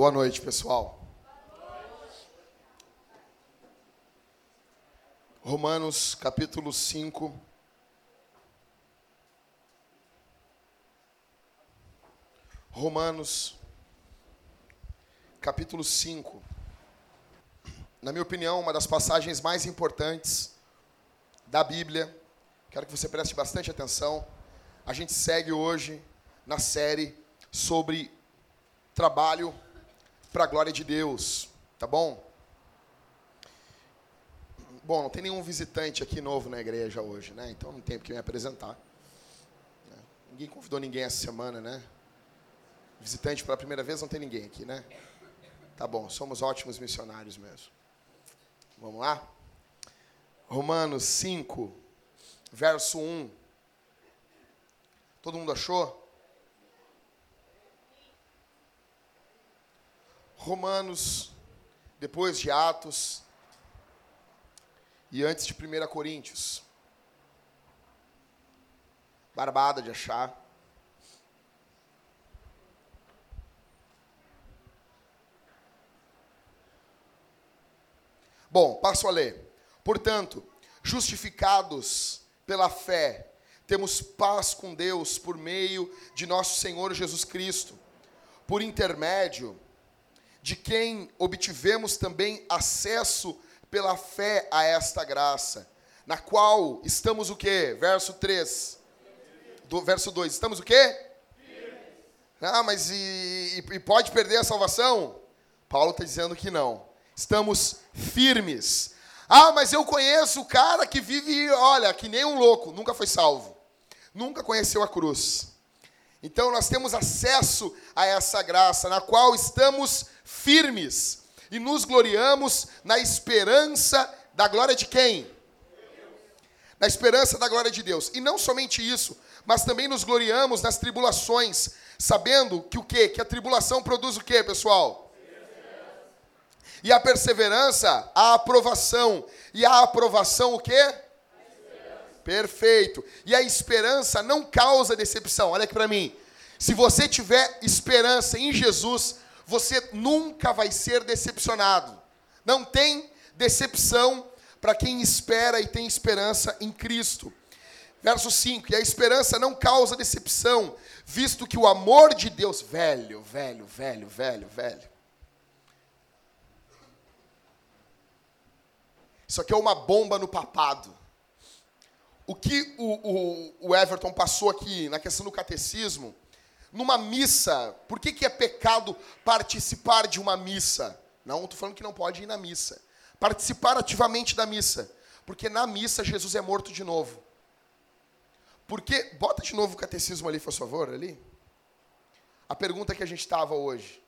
Boa noite, pessoal. Romanos capítulo 5. Romanos capítulo 5. Na minha opinião, uma das passagens mais importantes da Bíblia. Quero que você preste bastante atenção. A gente segue hoje na série sobre trabalho para a glória de Deus, tá bom? Bom, não tem nenhum visitante aqui novo na igreja hoje, né? Então não tem porque me apresentar. Ninguém convidou ninguém essa semana, né? Visitante pela primeira vez não tem ninguém aqui, né? Tá bom, somos ótimos missionários mesmo. Vamos lá? Romanos 5, verso 1. Todo mundo achou? Romanos, depois de Atos e antes de 1 Coríntios. Barbada de achar. Bom, passo a ler. Portanto, justificados pela fé, temos paz com Deus por meio de nosso Senhor Jesus Cristo, por intermédio de quem obtivemos também acesso pela fé a esta graça, na qual estamos o quê? Verso 3. Do verso 2. Estamos o quê? Ah, mas e, e pode perder a salvação? Paulo está dizendo que não. Estamos firmes. Ah, mas eu conheço o cara que vive, olha, que nem um louco, nunca foi salvo. Nunca conheceu a cruz. Então nós temos acesso a essa graça, na qual estamos firmes e nos gloriamos na esperança da glória de quem? Na esperança da glória de Deus. E não somente isso, mas também nos gloriamos nas tribulações, sabendo que o quê? Que a tribulação produz o quê, pessoal? E a perseverança, a aprovação. E a aprovação, o quê? Perfeito. E a esperança não causa decepção. Olha aqui para mim. Se você tiver esperança em Jesus, você nunca vai ser decepcionado. Não tem decepção para quem espera e tem esperança em Cristo. Verso 5: E a esperança não causa decepção, visto que o amor de Deus, velho, velho, velho, velho, velho. Isso aqui é uma bomba no papado. O que o, o, o Everton passou aqui na questão do catecismo numa missa, por que, que é pecado participar de uma missa? Não, estou falando que não pode ir na missa. Participar ativamente da missa. Porque na missa Jesus é morto de novo. Porque, bota de novo o catecismo ali, por favor, ali. A pergunta que a gente estava hoje.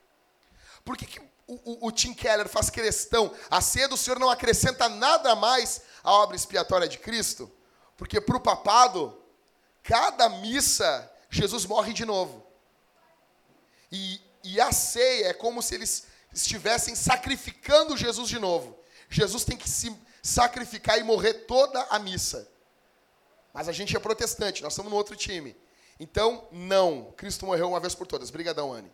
Por que, que o, o, o, Tim Keller faz questão? A ceia do Senhor não acrescenta nada mais à obra expiatória de Cristo? Porque para o papado, cada missa, Jesus morre de novo. E, e a ceia é como se eles estivessem sacrificando Jesus de novo. Jesus tem que se sacrificar e morrer toda a missa. Mas a gente é protestante, nós estamos no outro time. Então, não. Cristo morreu uma vez por todas. Brigadão, Anne.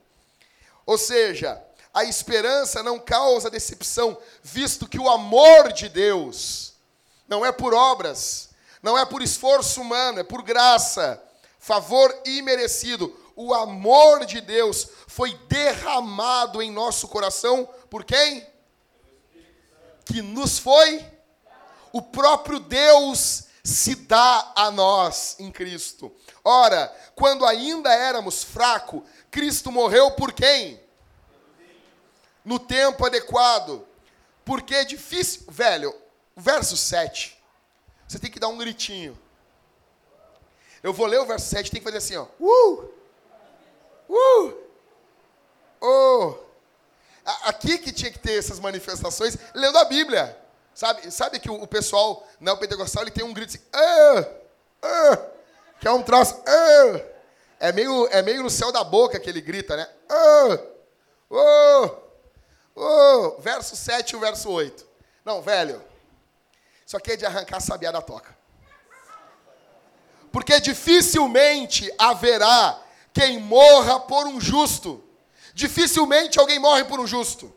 Ou seja, a esperança não causa decepção, visto que o amor de Deus não é por obras, não é por esforço humano, é por graça, favor imerecido o amor de Deus foi derramado em nosso coração por quem? Que nos foi o próprio Deus se dá a nós em Cristo. Ora, quando ainda éramos fracos, Cristo morreu por quem? No tempo adequado. Porque é difícil. Velho, verso 7. Você tem que dar um gritinho. Eu vou ler o verso 7, tem que fazer assim, ó. Uh! Uh! Oh! Aqui que tinha que ter essas manifestações, lendo a Bíblia. Sabe, sabe que o, pessoal neopentecostal ele tem um grito assim, ah, ah, que é um troço, ah, é, meio, é meio no céu da boca que ele grita, né? Ah, oh, oh, verso 7 e o verso 8. Não, velho, isso aqui é de arrancar a sabiá da toca. Porque dificilmente haverá quem morra por um justo. Dificilmente alguém morre por um justo.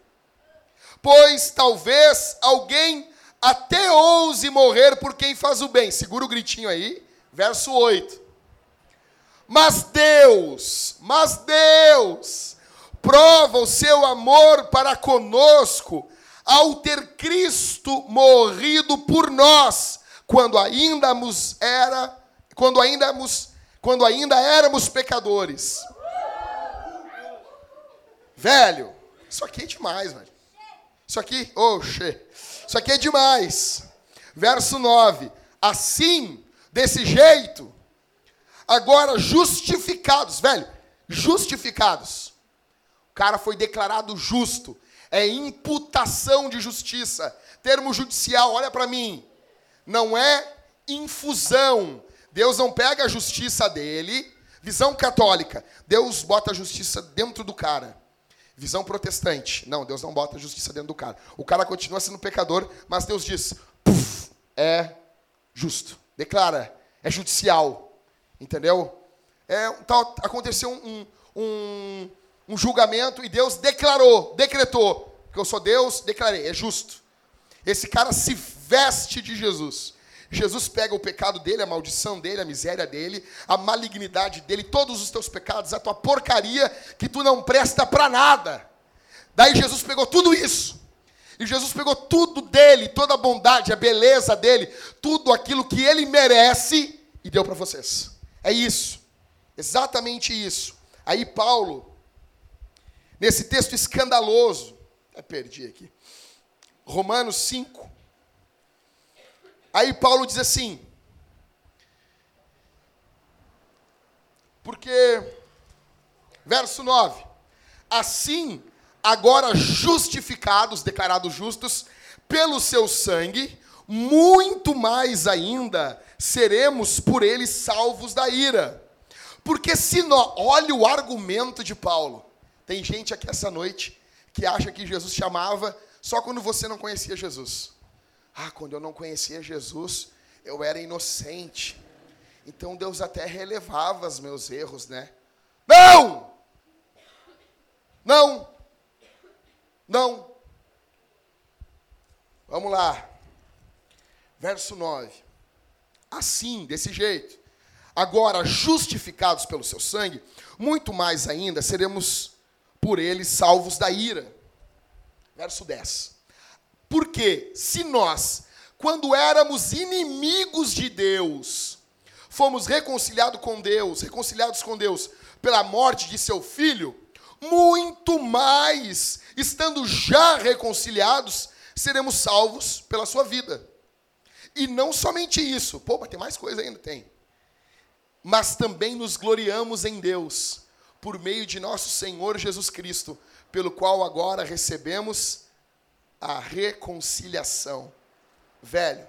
Pois talvez alguém até ouse morrer por quem faz o bem. Segura o gritinho aí, verso 8. Mas Deus, mas Deus, prova o seu amor para conosco ao ter Cristo morrido por nós, quando ainda era, quando ainda quando ainda éramos pecadores. Velho, isso aqui é demais, velho. Isso aqui, oxe, isso aqui é demais. Verso 9. Assim, desse jeito, agora justificados, velho, justificados. O cara foi declarado justo. É imputação de justiça. Termo judicial, olha para mim. Não é infusão. Deus não pega a justiça dele. Visão católica. Deus bota a justiça dentro do cara. Visão protestante. Não, Deus não bota a justiça dentro do cara. O cara continua sendo pecador, mas Deus diz: é justo. Declara, é judicial. Entendeu? É, tal, aconteceu um, um, um julgamento e Deus declarou, decretou, que eu sou Deus, declarei, é justo. Esse cara se veste de Jesus. Jesus pega o pecado dele, a maldição dele, a miséria dele, a malignidade dele, todos os teus pecados, a tua porcaria que tu não presta para nada. Daí Jesus pegou tudo isso. E Jesus pegou tudo dele, toda a bondade, a beleza dele, tudo aquilo que ele merece e deu para vocês. É isso. Exatamente isso. Aí Paulo nesse texto escandaloso. Até perdi aqui. Romanos 5. Aí Paulo diz assim: Porque, verso 9: Assim, agora justificados, declarados justos, pelo seu sangue, muito mais ainda seremos por ele salvos da ira. Porque se nós, olha o argumento de Paulo. Tem gente aqui essa noite que acha que Jesus chamava só quando você não conhecia Jesus. Ah, quando eu não conhecia Jesus, eu era inocente. Então Deus até relevava os meus erros, né? Não! Não! Não! Vamos lá. Verso 9. Assim, desse jeito, agora justificados pelo seu sangue, muito mais ainda seremos por ele salvos da ira. Verso 10. Porque se nós, quando éramos inimigos de Deus, fomos reconciliados com Deus, reconciliados com Deus pela morte de seu filho, muito mais, estando já reconciliados, seremos salvos pela sua vida. E não somente isso, pô, mas tem mais coisa ainda, tem. Mas também nos gloriamos em Deus por meio de nosso Senhor Jesus Cristo, pelo qual agora recebemos a reconciliação. Velho,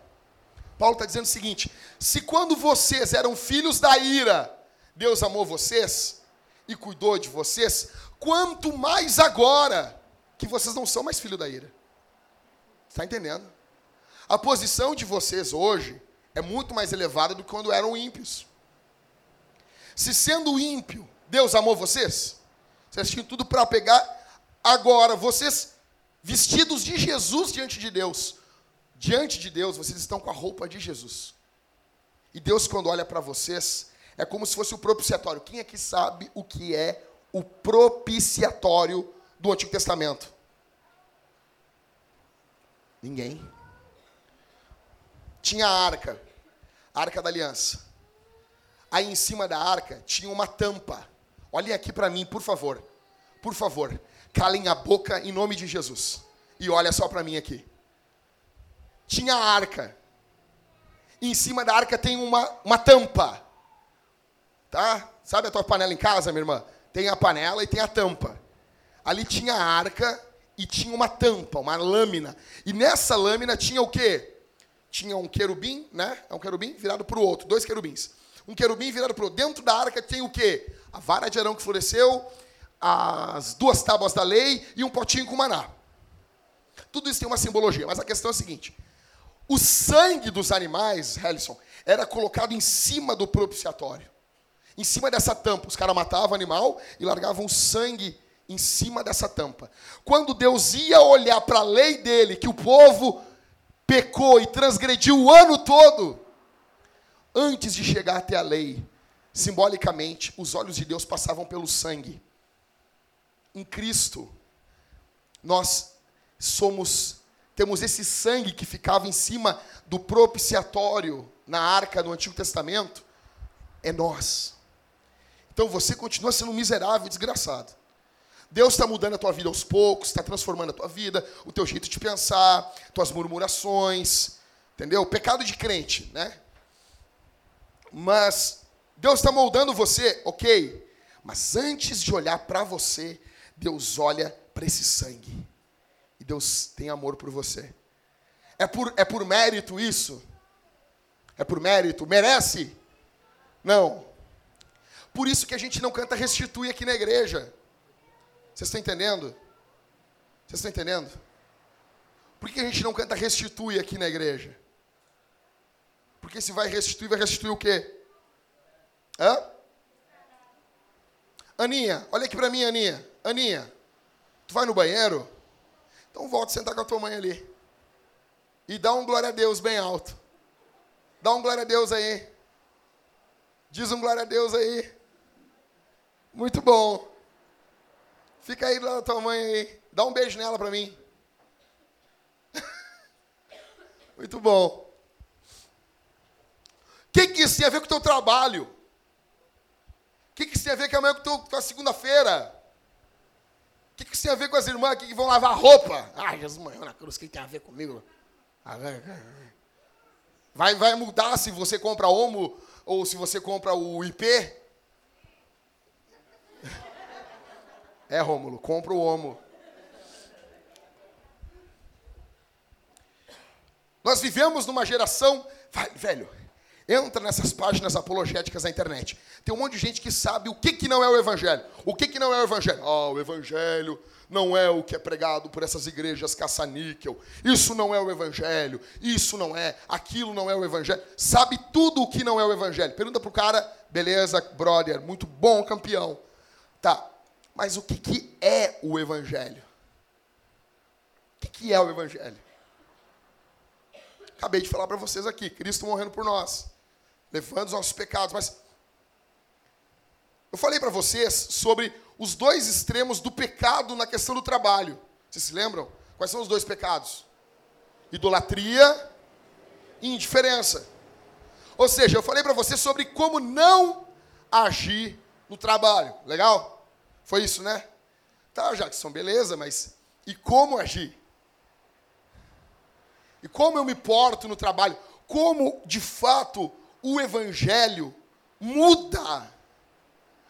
Paulo está dizendo o seguinte: se quando vocês eram filhos da ira, Deus amou vocês e cuidou de vocês, quanto mais agora que vocês não são mais filhos da ira. Está entendendo? A posição de vocês hoje é muito mais elevada do que quando eram ímpios. Se sendo ímpio, Deus amou vocês? Vocês tinham tudo para pegar. Agora, vocês, vestidos de Jesus diante de Deus, diante de Deus, vocês estão com a roupa de Jesus. E Deus, quando olha para vocês, é como se fosse o propiciatório. Quem aqui sabe o que é o propiciatório do Antigo Testamento? Ninguém. Tinha a arca, a arca da aliança. Aí em cima da arca tinha uma tampa. Olhem aqui para mim, por favor. Por favor, calem a boca em nome de Jesus. E olha só para mim aqui. Tinha a arca. E em cima da arca tem uma, uma tampa. Tá? Sabe a tua panela em casa, minha irmã? Tem a panela e tem a tampa. Ali tinha a arca e tinha uma tampa, uma lâmina. E nessa lâmina tinha o quê? Tinha um querubim, né? É um querubim virado para o outro, dois querubins. Um querubim virado para. Dentro da arca tem o quê? a vara de Arão que floresceu, as duas tábuas da lei e um potinho com maná. Tudo isso tem uma simbologia, mas a questão é a seguinte: o sangue dos animais, Helison, era colocado em cima do propiciatório. Em cima dessa tampa, os caras matavam o animal e largavam o sangue em cima dessa tampa. Quando Deus ia olhar para a lei dele, que o povo pecou e transgrediu o ano todo, antes de chegar até a lei, simbolicamente, os olhos de Deus passavam pelo sangue. Em Cristo, nós somos temos esse sangue que ficava em cima do propiciatório na arca do Antigo Testamento, é nós. Então você continua sendo miserável e desgraçado. Deus está mudando a tua vida aos poucos, está transformando a tua vida, o teu jeito de pensar, tuas murmurações, entendeu? Pecado de crente, né? Mas Deus está moldando você, ok. Mas antes de olhar para você, Deus olha para esse sangue. E Deus tem amor por você. É por, é por mérito isso? É por mérito? Merece? Não. Por isso que a gente não canta restitui aqui na igreja. Vocês estão entendendo? Vocês estão entendendo? Por que a gente não canta restitui aqui na igreja? Porque se vai restituir, vai restituir o quê? Hã? Aninha, olha aqui para mim, Aninha. Aninha, tu vai no banheiro? Então volta a sentar com a tua mãe ali. E dá um glória a Deus bem alto. Dá um glória a Deus aí. Diz um glória a Deus aí. Muito bom. Fica aí lá da tua mãe aí. Dá um beijo nela para mim. Muito bom. O que, que isso tem a ver com o teu trabalho? O que, que isso tem a ver com amanhã com, com a segunda-feira? O que, que isso tem a ver com as irmãs aqui que vão lavar roupa? Ah, Jesus morreu na cruz, o que tem a ver comigo? Ah, vai, vai mudar se você compra Omo ou se você compra o IP? É, Rômulo, compra o Omo. Nós vivemos numa geração. Vai, velho, entra nessas páginas apologéticas da internet. Tem um monte de gente que sabe o que, que não é o Evangelho. O que, que não é o Evangelho? Ah, o Evangelho não é o que é pregado por essas igrejas caça-níquel. Isso não é o Evangelho. Isso não é. Aquilo não é o Evangelho. Sabe tudo o que não é o Evangelho. Pergunta pro cara, beleza, brother, muito bom, campeão. Tá, mas o que, que é o Evangelho? O que, que é o Evangelho? Acabei de falar para vocês aqui, Cristo morrendo por nós, levando os nossos pecados, mas eu falei para vocês sobre os dois extremos do pecado na questão do trabalho. Vocês se lembram? Quais são os dois pecados? Idolatria e indiferença. Ou seja, eu falei para vocês sobre como não agir no trabalho. Legal? Foi isso, né? Tá, Jackson, beleza, mas e como agir? E como eu me porto no trabalho? Como, de fato, o evangelho muda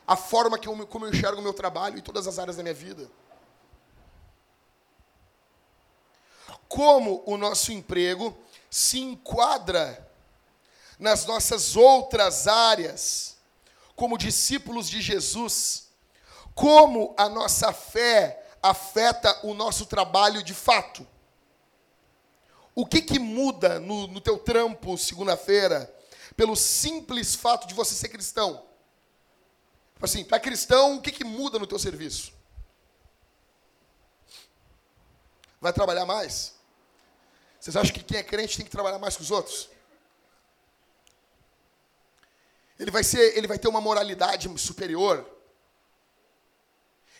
a forma que eu, como eu enxergo o meu trabalho e todas as áreas da minha vida? Como o nosso emprego se enquadra nas nossas outras áreas, como discípulos de Jesus, como a nossa fé afeta o nosso trabalho de fato. O que, que muda no, no teu trampo segunda-feira pelo simples fato de você ser cristão? Assim, para cristão, o que, que muda no teu serviço? Vai trabalhar mais? Vocês acham que quem é crente tem que trabalhar mais que os outros? Ele vai ser, ele vai ter uma moralidade superior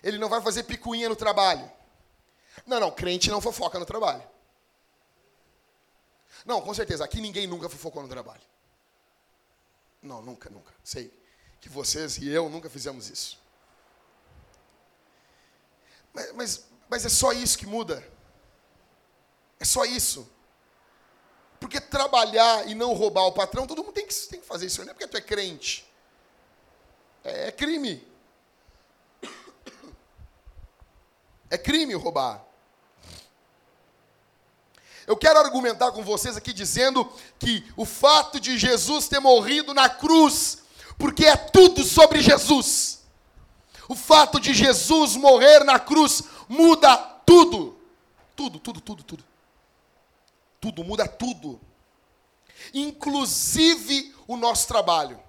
ele não vai fazer picuinha no trabalho. Não, não, crente não fofoca no trabalho. Não, com certeza, aqui ninguém nunca fofocou no trabalho. Não, nunca, nunca. Sei que vocês e eu nunca fizemos isso. Mas, mas, mas é só isso que muda. É só isso. Porque trabalhar e não roubar o patrão, todo mundo tem que, tem que fazer isso. Não é porque tu é crente. É, é crime. É crime roubar. Eu quero argumentar com vocês aqui dizendo que o fato de Jesus ter morrido na cruz, porque é tudo sobre Jesus. O fato de Jesus morrer na cruz muda tudo. Tudo, tudo, tudo, tudo. Tudo, muda tudo. Inclusive o nosso trabalho.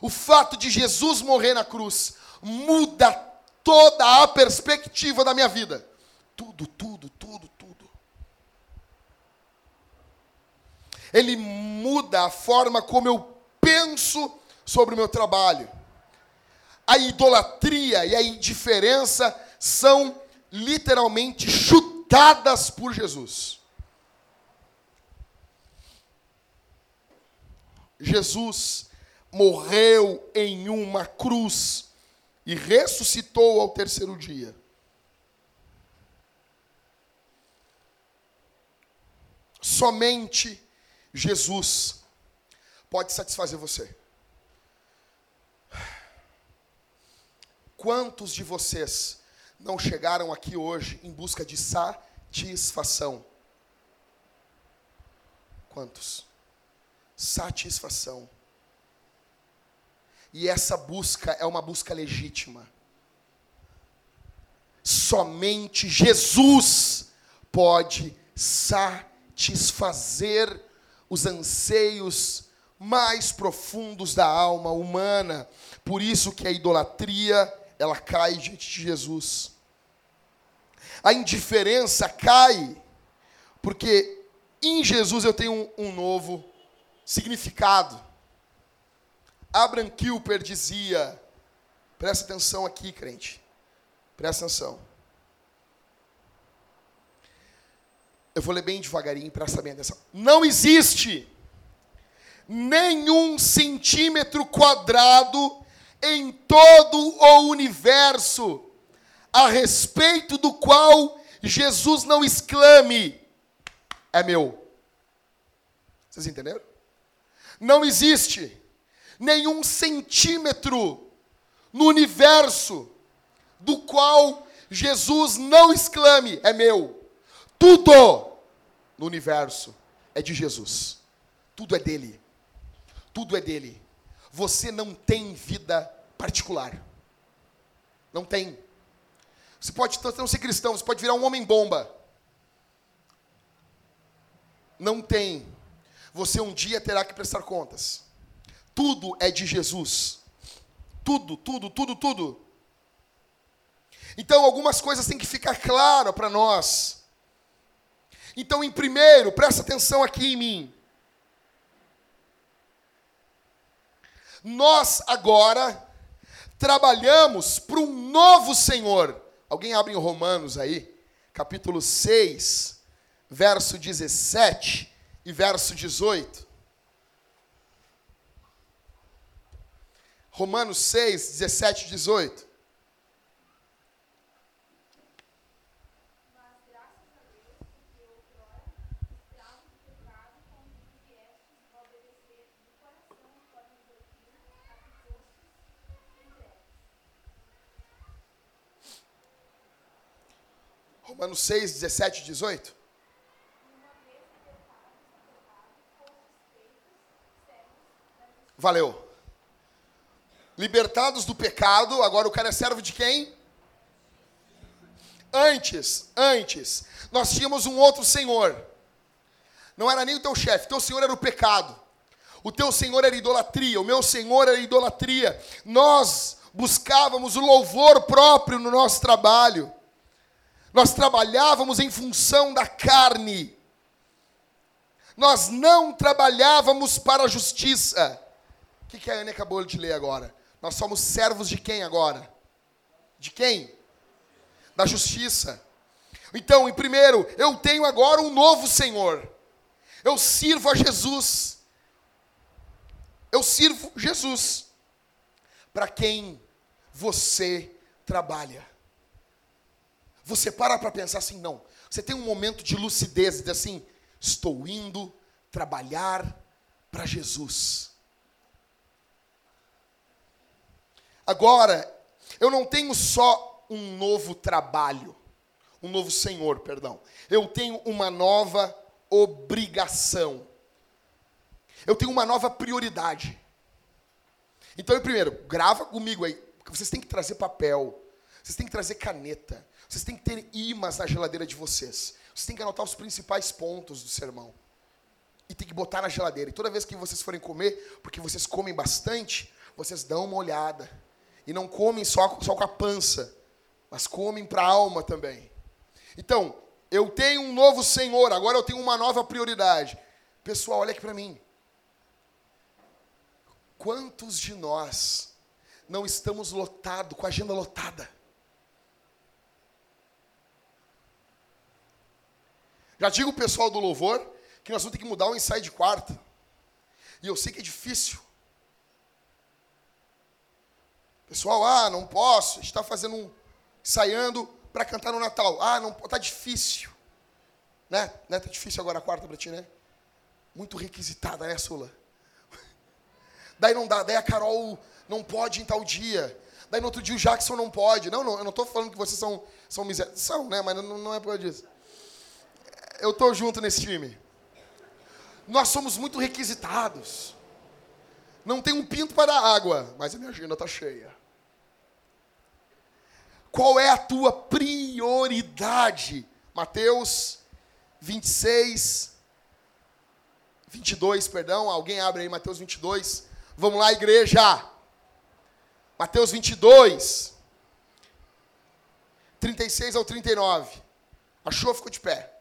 O fato de Jesus morrer na cruz muda toda a perspectiva da minha vida. Tudo, tudo, tudo. Ele muda a forma como eu penso sobre o meu trabalho. A idolatria e a indiferença são literalmente chutadas por Jesus. Jesus morreu em uma cruz e ressuscitou ao terceiro dia. Somente Jesus pode satisfazer você. Quantos de vocês não chegaram aqui hoje em busca de satisfação? Quantos? Satisfação. E essa busca é uma busca legítima. Somente Jesus pode satisfazer os anseios mais profundos da alma humana. Por isso que a idolatria, ela cai diante de Jesus. A indiferença cai porque em Jesus eu tenho um, um novo significado. Abraham Kuyper dizia, presta atenção aqui, crente, presta atenção. Eu vou ler bem devagarinho, presta bem atenção. Não existe nenhum centímetro quadrado em todo o universo a respeito do qual Jesus não exclame: é meu. Vocês entenderam? Não existe nenhum centímetro no universo do qual Jesus não exclame: é meu. Tudo no universo é de Jesus. Tudo é dele. Tudo é dele. Você não tem vida particular. Não tem. Você pode não ser cristão, você pode virar um homem bomba. Não tem. Você um dia terá que prestar contas. Tudo é de Jesus. Tudo, tudo, tudo, tudo. Então, algumas coisas têm que ficar claras para nós. Então, em primeiro, presta atenção aqui em mim. Nós agora trabalhamos para um novo Senhor. Alguém abre em Romanos aí, capítulo 6, verso 17 e verso 18. Romanos 6, 17 e 18. Romanos 6, 17 e 18. Valeu libertados do pecado, agora o cara é servo de quem? Antes, antes, nós tínhamos um outro senhor. Não era nem o teu chefe, teu senhor era o pecado. O teu senhor era idolatria, o meu senhor era idolatria. Nós buscávamos o louvor próprio no nosso trabalho. Nós trabalhávamos em função da carne. Nós não trabalhávamos para a justiça. O que, que a Anne acabou de ler agora? Nós somos servos de quem agora? De quem? Da justiça. Então, em primeiro, eu tenho agora um novo Senhor. Eu sirvo a Jesus. Eu sirvo Jesus. Para quem você trabalha. Você para para pensar assim, não. Você tem um momento de lucidez, de assim, estou indo trabalhar para Jesus. Agora, eu não tenho só um novo trabalho, um novo senhor, perdão. Eu tenho uma nova obrigação. Eu tenho uma nova prioridade. Então, primeiro, grava comigo aí, vocês têm que trazer papel, vocês têm que trazer caneta, vocês têm que ter imãs na geladeira de vocês. Vocês têm que anotar os principais pontos do sermão. E tem que botar na geladeira. E toda vez que vocês forem comer, porque vocês comem bastante, vocês dão uma olhada e não comem só, só com a pança. mas comem para a alma também. Então, eu tenho um novo Senhor, agora eu tenho uma nova prioridade. Pessoal, olha aqui para mim. Quantos de nós não estamos lotados, com a agenda lotada? Já digo o pessoal do louvor que nós vamos ter que mudar o ensaio de quarta. E eu sei que é difícil. Pessoal, ah, não posso, está fazendo um. ensaiando para cantar no Natal. Ah, não, tá difícil. Né? né? Tá difícil agora a quarta para ti, né? Muito requisitada, né, Sula? Daí não dá, daí a Carol não pode em tal dia. Daí no outro dia o Jackson não pode. Não, não eu não estou falando que vocês são, são miséria. São, né? Mas não, não é por causa disso. Eu estou junto nesse time. Nós somos muito requisitados. Não tem um pinto para a água, mas a minha agenda está cheia. Qual é a tua prioridade? Mateus 26, 22, perdão. Alguém abre aí Mateus 22. Vamos lá, igreja. Mateus 22, 36 ao 39. Achou? Ficou de pé.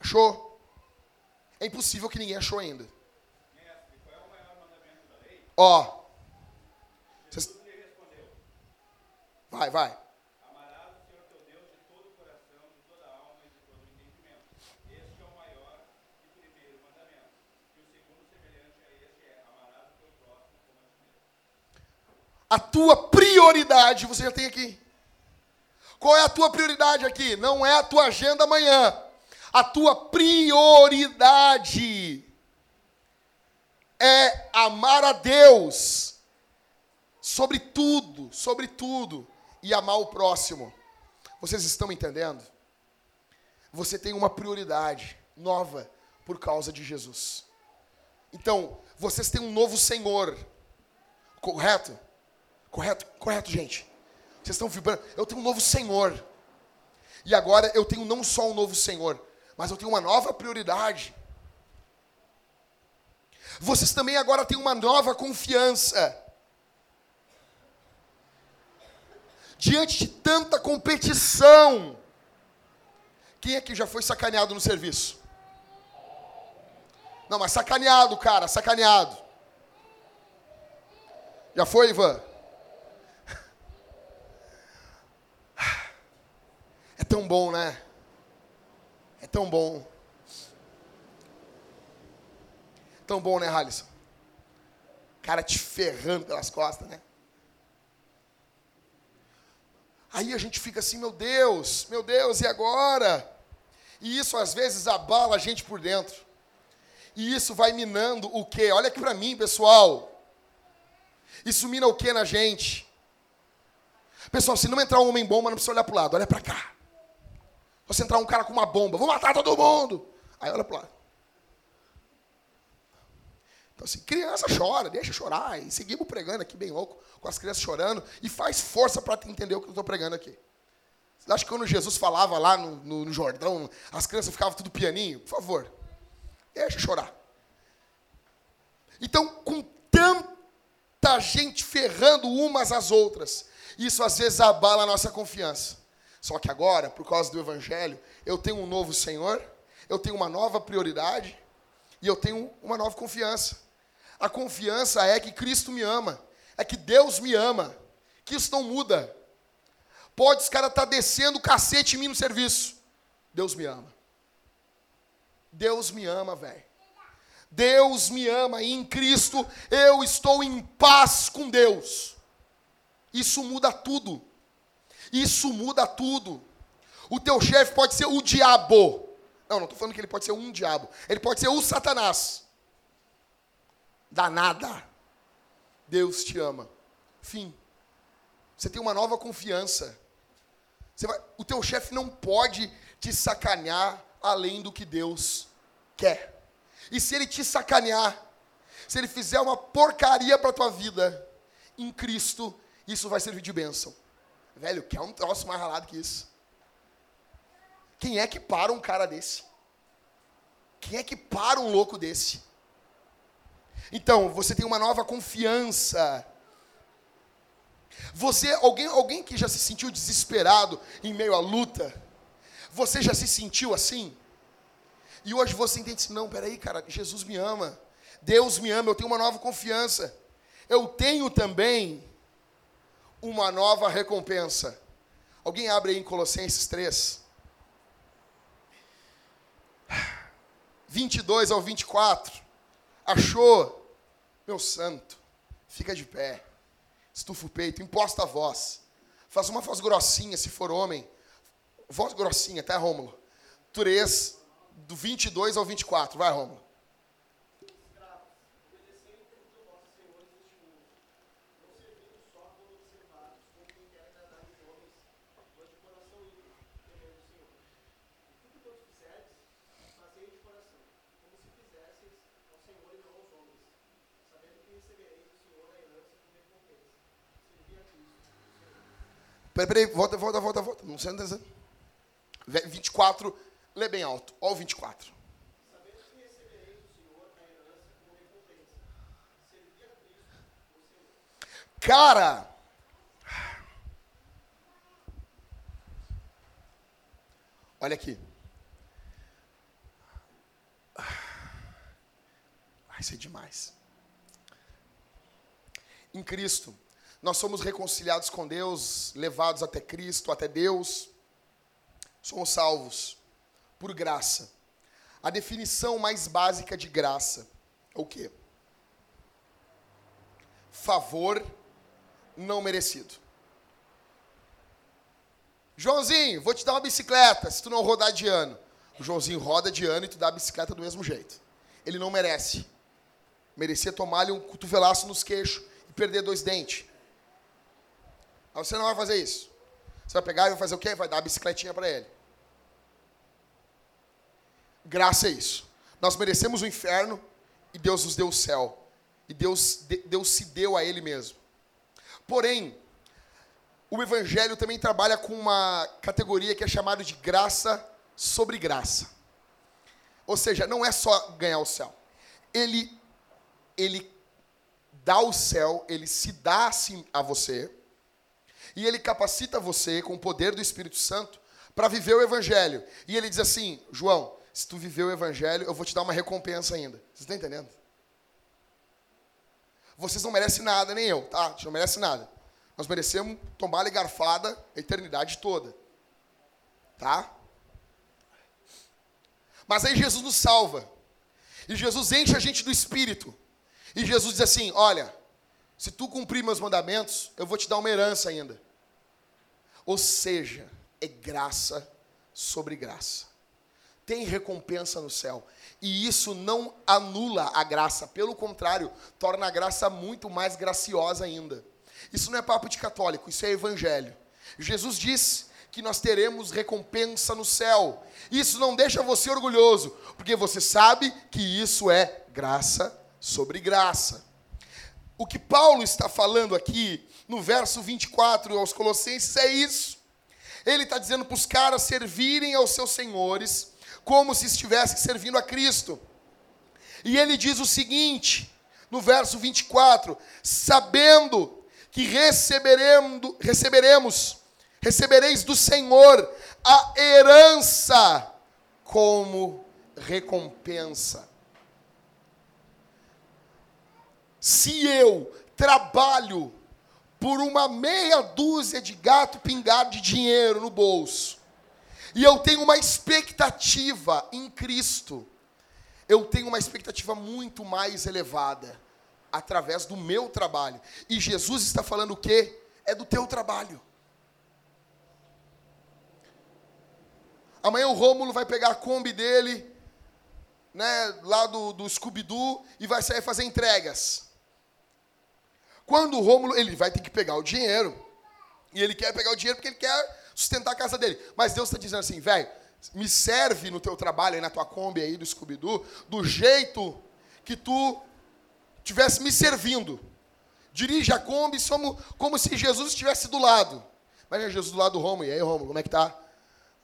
Achou? É impossível que ninguém achou ainda. Ó. Vai, vai. a tua prioridade você já tem aqui. Qual é a tua prioridade aqui? Não é a tua agenda amanhã. A tua prioridade é amar a Deus sobre tudo, sobre tudo, e amar o próximo. Vocês estão entendendo? Você tem uma prioridade nova por causa de Jesus. Então, vocês têm um novo Senhor, correto? Correto? Correto, gente. Vocês estão vibrando. Eu tenho um novo Senhor. E agora eu tenho não só um novo Senhor, mas eu tenho uma nova prioridade. Vocês também agora têm uma nova confiança. Diante de tanta competição, quem é que já foi sacaneado no serviço? Não, mas sacaneado, cara, sacaneado. Já foi, Ivan? É tão bom, né? Tão bom. Tão bom, né, Halisson? Cara te ferrando pelas costas, né? Aí a gente fica assim, meu Deus, meu Deus, e agora? E isso às vezes abala a gente por dentro. E isso vai minando o quê? Olha aqui para mim, pessoal. Isso mina o quê na gente? Pessoal, se não entrar um homem bomba, não precisa olhar para o lado, olha para cá. Você entrar um cara com uma bomba, vou matar todo mundo. Aí olha para lá. Então, assim, criança chora, deixa chorar. E seguimos pregando aqui bem louco, com as crianças chorando. E faz força para entender o que eu estou pregando aqui. Você acha que quando Jesus falava lá no, no, no Jordão, as crianças ficavam tudo pianinho? Por favor, deixa chorar. Então, com tanta gente ferrando umas às outras, isso às vezes abala a nossa confiança. Só que agora, por causa do Evangelho, eu tenho um novo Senhor, eu tenho uma nova prioridade e eu tenho uma nova confiança. A confiança é que Cristo me ama, é que Deus me ama, que isso não muda. Pode os caras estar tá descendo o cacete em mim no serviço. Deus me ama. Deus me ama, velho. Deus me ama e em Cristo eu estou em paz com Deus. Isso muda tudo. Isso muda tudo. O teu chefe pode ser o diabo. Não, não estou falando que ele pode ser um diabo. Ele pode ser o Satanás. Danada. Deus te ama. Fim. Você tem uma nova confiança. Vai, o teu chefe não pode te sacanear além do que Deus quer. E se ele te sacanear, se ele fizer uma porcaria para a tua vida, em Cristo, isso vai servir de bênção. Velho, quer um troço mais ralado que isso? Quem é que para um cara desse? Quem é que para um louco desse? Então, você tem uma nova confiança. Você, alguém, alguém que já se sentiu desesperado em meio à luta? Você já se sentiu assim? E hoje você entende assim, não, peraí, cara, Jesus me ama. Deus me ama, eu tenho uma nova confiança. Eu tenho também uma nova recompensa. Alguém abre aí em Colossenses 3. 22 ao 24. Achou? Meu santo, fica de pé. Estufa o peito, imposta a voz. Faz uma voz grossinha, se for homem. Voz grossinha, tá, Rômulo? 3, do 22 ao 24. Vai, Rômulo. Peraí, peraí, volta, volta, volta, volta. Não sei onde 24, lê bem alto. Olha o 24. Cara, olha aqui. Vai ser demais. Em Cristo, nós somos reconciliados com Deus, levados até Cristo, até Deus. Somos salvos por graça. A definição mais básica de graça é o quê? Favor não merecido. Joãozinho, vou te dar uma bicicleta se tu não rodar de ano. O Joãozinho roda de ano e tu dá a bicicleta do mesmo jeito. Ele não merece. Merecia tomar-lhe um cotovelaço nos queixos e perder dois dentes. Você não vai fazer isso. Você vai pegar e vai fazer o quê? Vai dar a bicicletinha para ele. Graça é isso. Nós merecemos o inferno e Deus nos deu o céu. E Deus, Deus se deu a Ele mesmo. Porém, o Evangelho também trabalha com uma categoria que é chamada de graça sobre graça. Ou seja, não é só ganhar o céu. Ele, ele dá o céu, ele se dá assim a você e ele capacita você com o poder do Espírito Santo para viver o evangelho. E ele diz assim: João, se tu viver o evangelho, eu vou te dar uma recompensa ainda. Vocês estão entendendo? Vocês não merecem nada, nem eu, tá? A gente não merece nada. Nós merecemos tomar e garfada a eternidade toda. Tá? Mas aí Jesus nos salva. E Jesus enche a gente do Espírito. E Jesus diz assim: Olha, se tu cumprir meus mandamentos, eu vou te dar uma herança ainda. Ou seja, é graça sobre graça. Tem recompensa no céu. E isso não anula a graça, pelo contrário, torna a graça muito mais graciosa ainda. Isso não é papo de católico, isso é evangelho. Jesus disse que nós teremos recompensa no céu. Isso não deixa você orgulhoso, porque você sabe que isso é graça sobre graça. O que Paulo está falando aqui, no verso 24 aos Colossenses, é isso. Ele está dizendo para os caras servirem aos seus senhores como se estivessem servindo a Cristo. E ele diz o seguinte, no verso 24: sabendo que receberemos, receberemos, recebereis do Senhor a herança como recompensa. Se eu trabalho por uma meia dúzia de gato pingado de dinheiro no bolso, e eu tenho uma expectativa em Cristo, eu tenho uma expectativa muito mais elevada através do meu trabalho. E Jesus está falando o quê? É do teu trabalho. Amanhã o Rômulo vai pegar a Kombi dele, né, lá do, do Scooby-Doo, e vai sair fazer entregas. Quando o Rômulo, ele vai ter que pegar o dinheiro. E ele quer pegar o dinheiro porque ele quer sustentar a casa dele. Mas Deus está dizendo assim, velho, me serve no teu trabalho aí, na tua Kombi aí do Scooby-Doo, do jeito que tu tivesse me servindo. Dirige a Kombi como, como se Jesus estivesse do lado. Imagina Jesus do lado do Rômulo. E aí, Rômulo, como é que tá?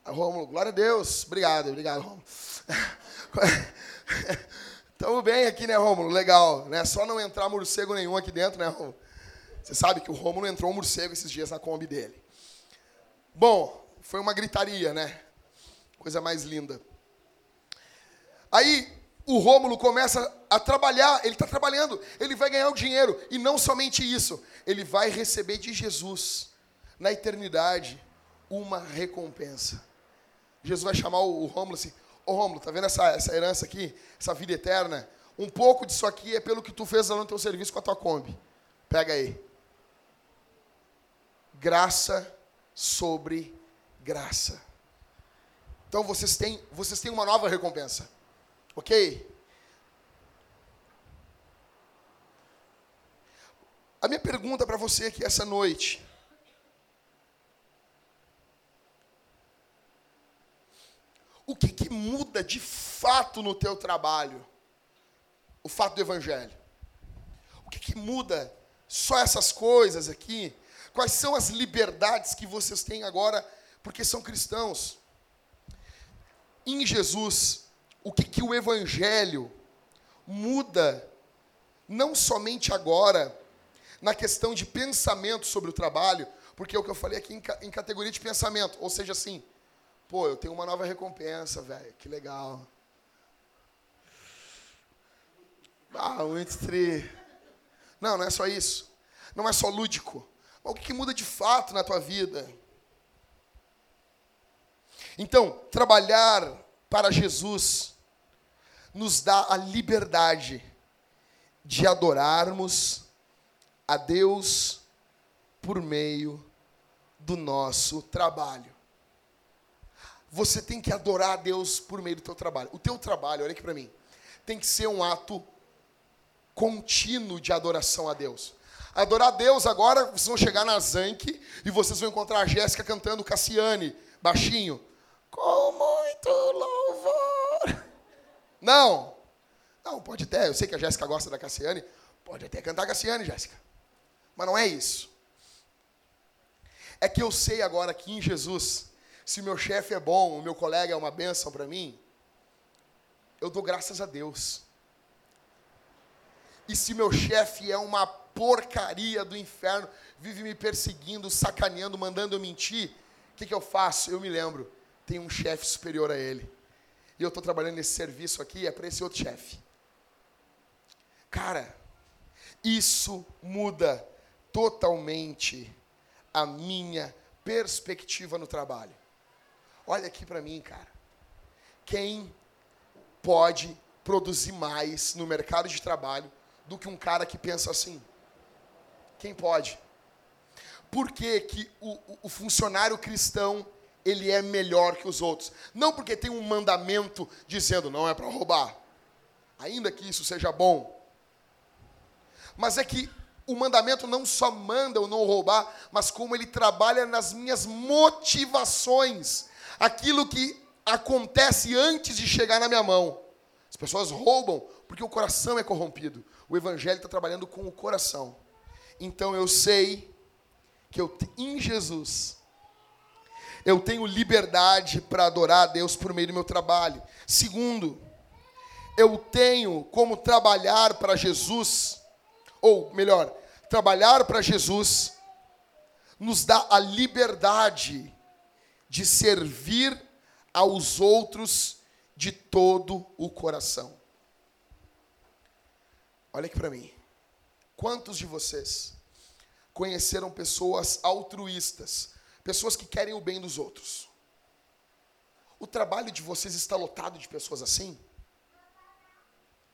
Rômulo, glória a Deus. Obrigado, obrigado, Rômulo. Estamos bem aqui, né, Rômulo? Legal, né? Só não entrar morcego nenhum aqui dentro, né, Rômulo? Você sabe que o Rômulo entrou um morcego esses dias na Kombi dele. Bom, foi uma gritaria, né? Coisa mais linda. Aí o Rômulo começa a trabalhar, ele está trabalhando, ele vai ganhar o dinheiro. E não somente isso, ele vai receber de Jesus, na eternidade, uma recompensa. Jesus vai chamar o Rômulo assim: Ô Rômulo, tá vendo essa, essa herança aqui? Essa vida eterna? Um pouco disso aqui é pelo que tu fez lá no teu serviço com a tua Kombi. Pega aí. Graça sobre graça. Então vocês têm, vocês têm uma nova recompensa. Ok? A minha pergunta para você aqui essa noite. O que, que muda de fato no teu trabalho? O fato do evangelho. O que, que muda só essas coisas aqui? Quais são as liberdades que vocês têm agora porque são cristãos? Em Jesus, o que, que o Evangelho muda, não somente agora, na questão de pensamento sobre o trabalho, porque é o que eu falei aqui em, em categoria de pensamento, ou seja, assim, pô, eu tenho uma nova recompensa, velho, que legal. Ah, um entre. Não, não é só isso. Não é só lúdico. Mas o que, que muda de fato na tua vida? Então, trabalhar para Jesus nos dá a liberdade de adorarmos a Deus por meio do nosso trabalho. Você tem que adorar a Deus por meio do teu trabalho. O teu trabalho, olha aqui para mim, tem que ser um ato contínuo de adoração a Deus. Adorar a Deus agora, vocês vão chegar na Zank e vocês vão encontrar a Jéssica cantando Cassiane, baixinho. Com muito louvor. Não. Não, pode até. Eu sei que a Jéssica gosta da Cassiane. Pode até cantar Cassiane, Jéssica. Mas não é isso. É que eu sei agora que em Jesus, se meu chefe é bom, o meu colega é uma bênção para mim, eu dou graças a Deus. E se meu chefe é uma porcaria do inferno, vive me perseguindo, sacaneando, mandando eu mentir, o que, que eu faço? Eu me lembro, tem um chefe superior a ele. E eu estou trabalhando nesse serviço aqui, é para esse outro chefe. Cara, isso muda totalmente a minha perspectiva no trabalho. Olha aqui para mim, cara. Quem pode produzir mais no mercado de trabalho do que um cara que pensa assim? Quem pode? Por que, que o, o funcionário cristão ele é melhor que os outros. Não porque tem um mandamento dizendo não é para roubar, ainda que isso seja bom. Mas é que o mandamento não só manda eu não roubar, mas como ele trabalha nas minhas motivações, aquilo que acontece antes de chegar na minha mão. As pessoas roubam porque o coração é corrompido. O evangelho está trabalhando com o coração. Então eu sei que eu, em Jesus eu tenho liberdade para adorar a Deus por meio do meu trabalho. Segundo, eu tenho como trabalhar para Jesus, ou melhor, trabalhar para Jesus nos dá a liberdade de servir aos outros de todo o coração. Olha aqui para mim. Quantos de vocês conheceram pessoas altruístas, Pessoas que querem o bem dos outros. O trabalho de vocês está lotado de pessoas assim?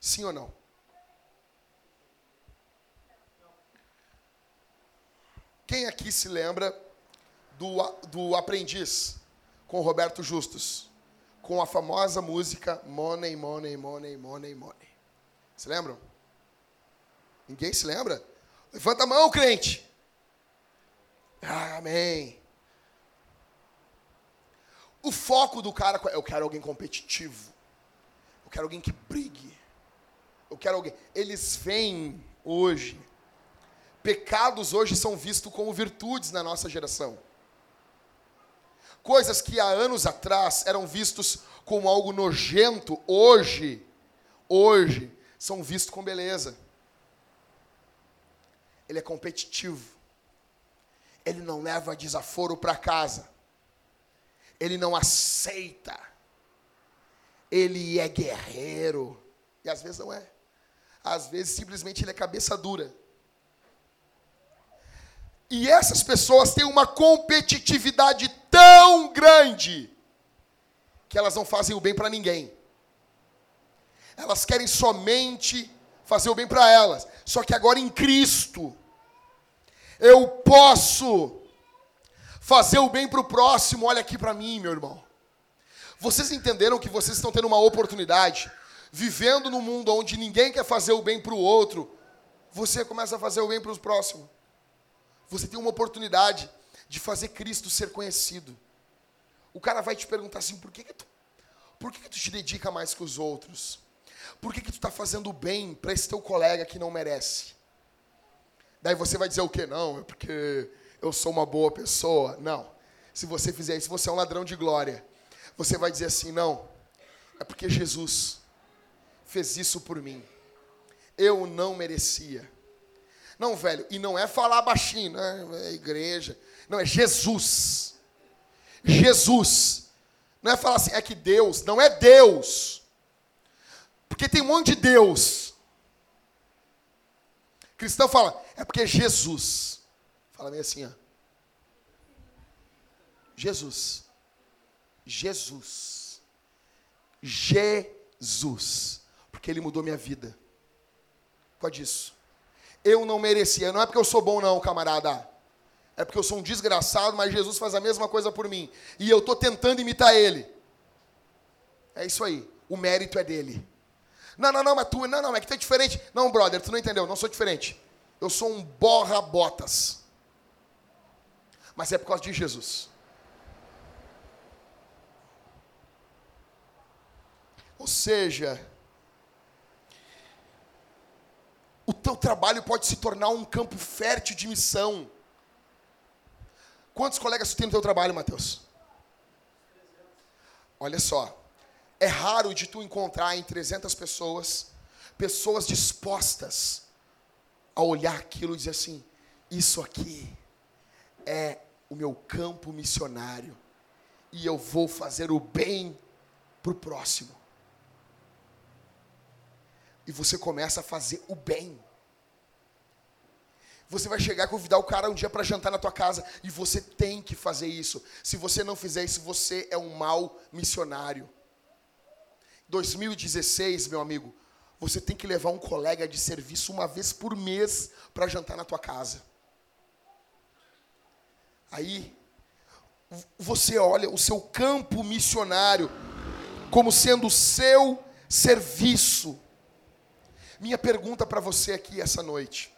Sim ou não? Quem aqui se lembra do, do Aprendiz com Roberto Justus? Com a famosa música Money, Money, Money, Money, Money. Se lembram? Ninguém se lembra? Levanta a mão, crente. amém. O foco do cara é: eu quero alguém competitivo. Eu quero alguém que brigue. Eu quero alguém. Eles veem hoje. Pecados hoje são vistos como virtudes na nossa geração. Coisas que há anos atrás eram vistos como algo nojento, hoje, hoje, são vistos com beleza. ele é competitivo. Ele não leva desaforo para casa. Ele não aceita. Ele é guerreiro. E às vezes não é. Às vezes simplesmente ele é cabeça dura. E essas pessoas têm uma competitividade tão grande que elas não fazem o bem para ninguém. Elas querem somente fazer o bem para elas. Só que agora em Cristo, eu posso fazer o bem para o próximo. Olha aqui para mim, meu irmão. Vocês entenderam que vocês estão tendo uma oportunidade, vivendo num mundo onde ninguém quer fazer o bem para o outro, você começa a fazer o bem para os próximos. Você tem uma oportunidade de fazer Cristo ser conhecido. O cara vai te perguntar assim: por que, que tu, por que, que tu te dedica mais que os outros? Por que, que tu está fazendo bem para esse teu colega que não merece? Daí você vai dizer o quê? Não, é porque eu sou uma boa pessoa. Não. Se você fizer isso, você é um ladrão de glória. Você vai dizer assim: não, é porque Jesus fez isso por mim. Eu não merecia. Não, velho, e não é falar baixinho, né? É igreja. Não, é Jesus. Jesus. Não é falar assim, é que Deus, não é Deus. Porque tem um monte de Deus. Cristão fala, é porque Jesus. Fala meio assim, ó. Jesus. Jesus. Jesus. Porque ele mudou minha vida. Pode isso. Eu não merecia. Não é porque eu sou bom, não, camarada. É porque eu sou um desgraçado, mas Jesus faz a mesma coisa por mim. E eu estou tentando imitar ele. É isso aí. O mérito é dele. Não, não, não, mas tu, não, não, é que tu é diferente. Não, brother, tu não entendeu, não sou diferente. Eu sou um borra-botas. Mas é por causa de Jesus. Ou seja, o teu trabalho pode se tornar um campo fértil de missão. Quantos colegas tu tem no teu trabalho, Mateus? Olha só. É raro de tu encontrar em 300 pessoas pessoas dispostas a olhar aquilo e dizer assim: isso aqui é o meu campo missionário e eu vou fazer o bem para o próximo. E você começa a fazer o bem. Você vai chegar e convidar o cara um dia para jantar na tua casa e você tem que fazer isso. Se você não fizer isso, você é um mau missionário. 2016, meu amigo, você tem que levar um colega de serviço uma vez por mês para jantar na tua casa. Aí você olha o seu campo missionário como sendo o seu serviço. Minha pergunta para você aqui essa noite: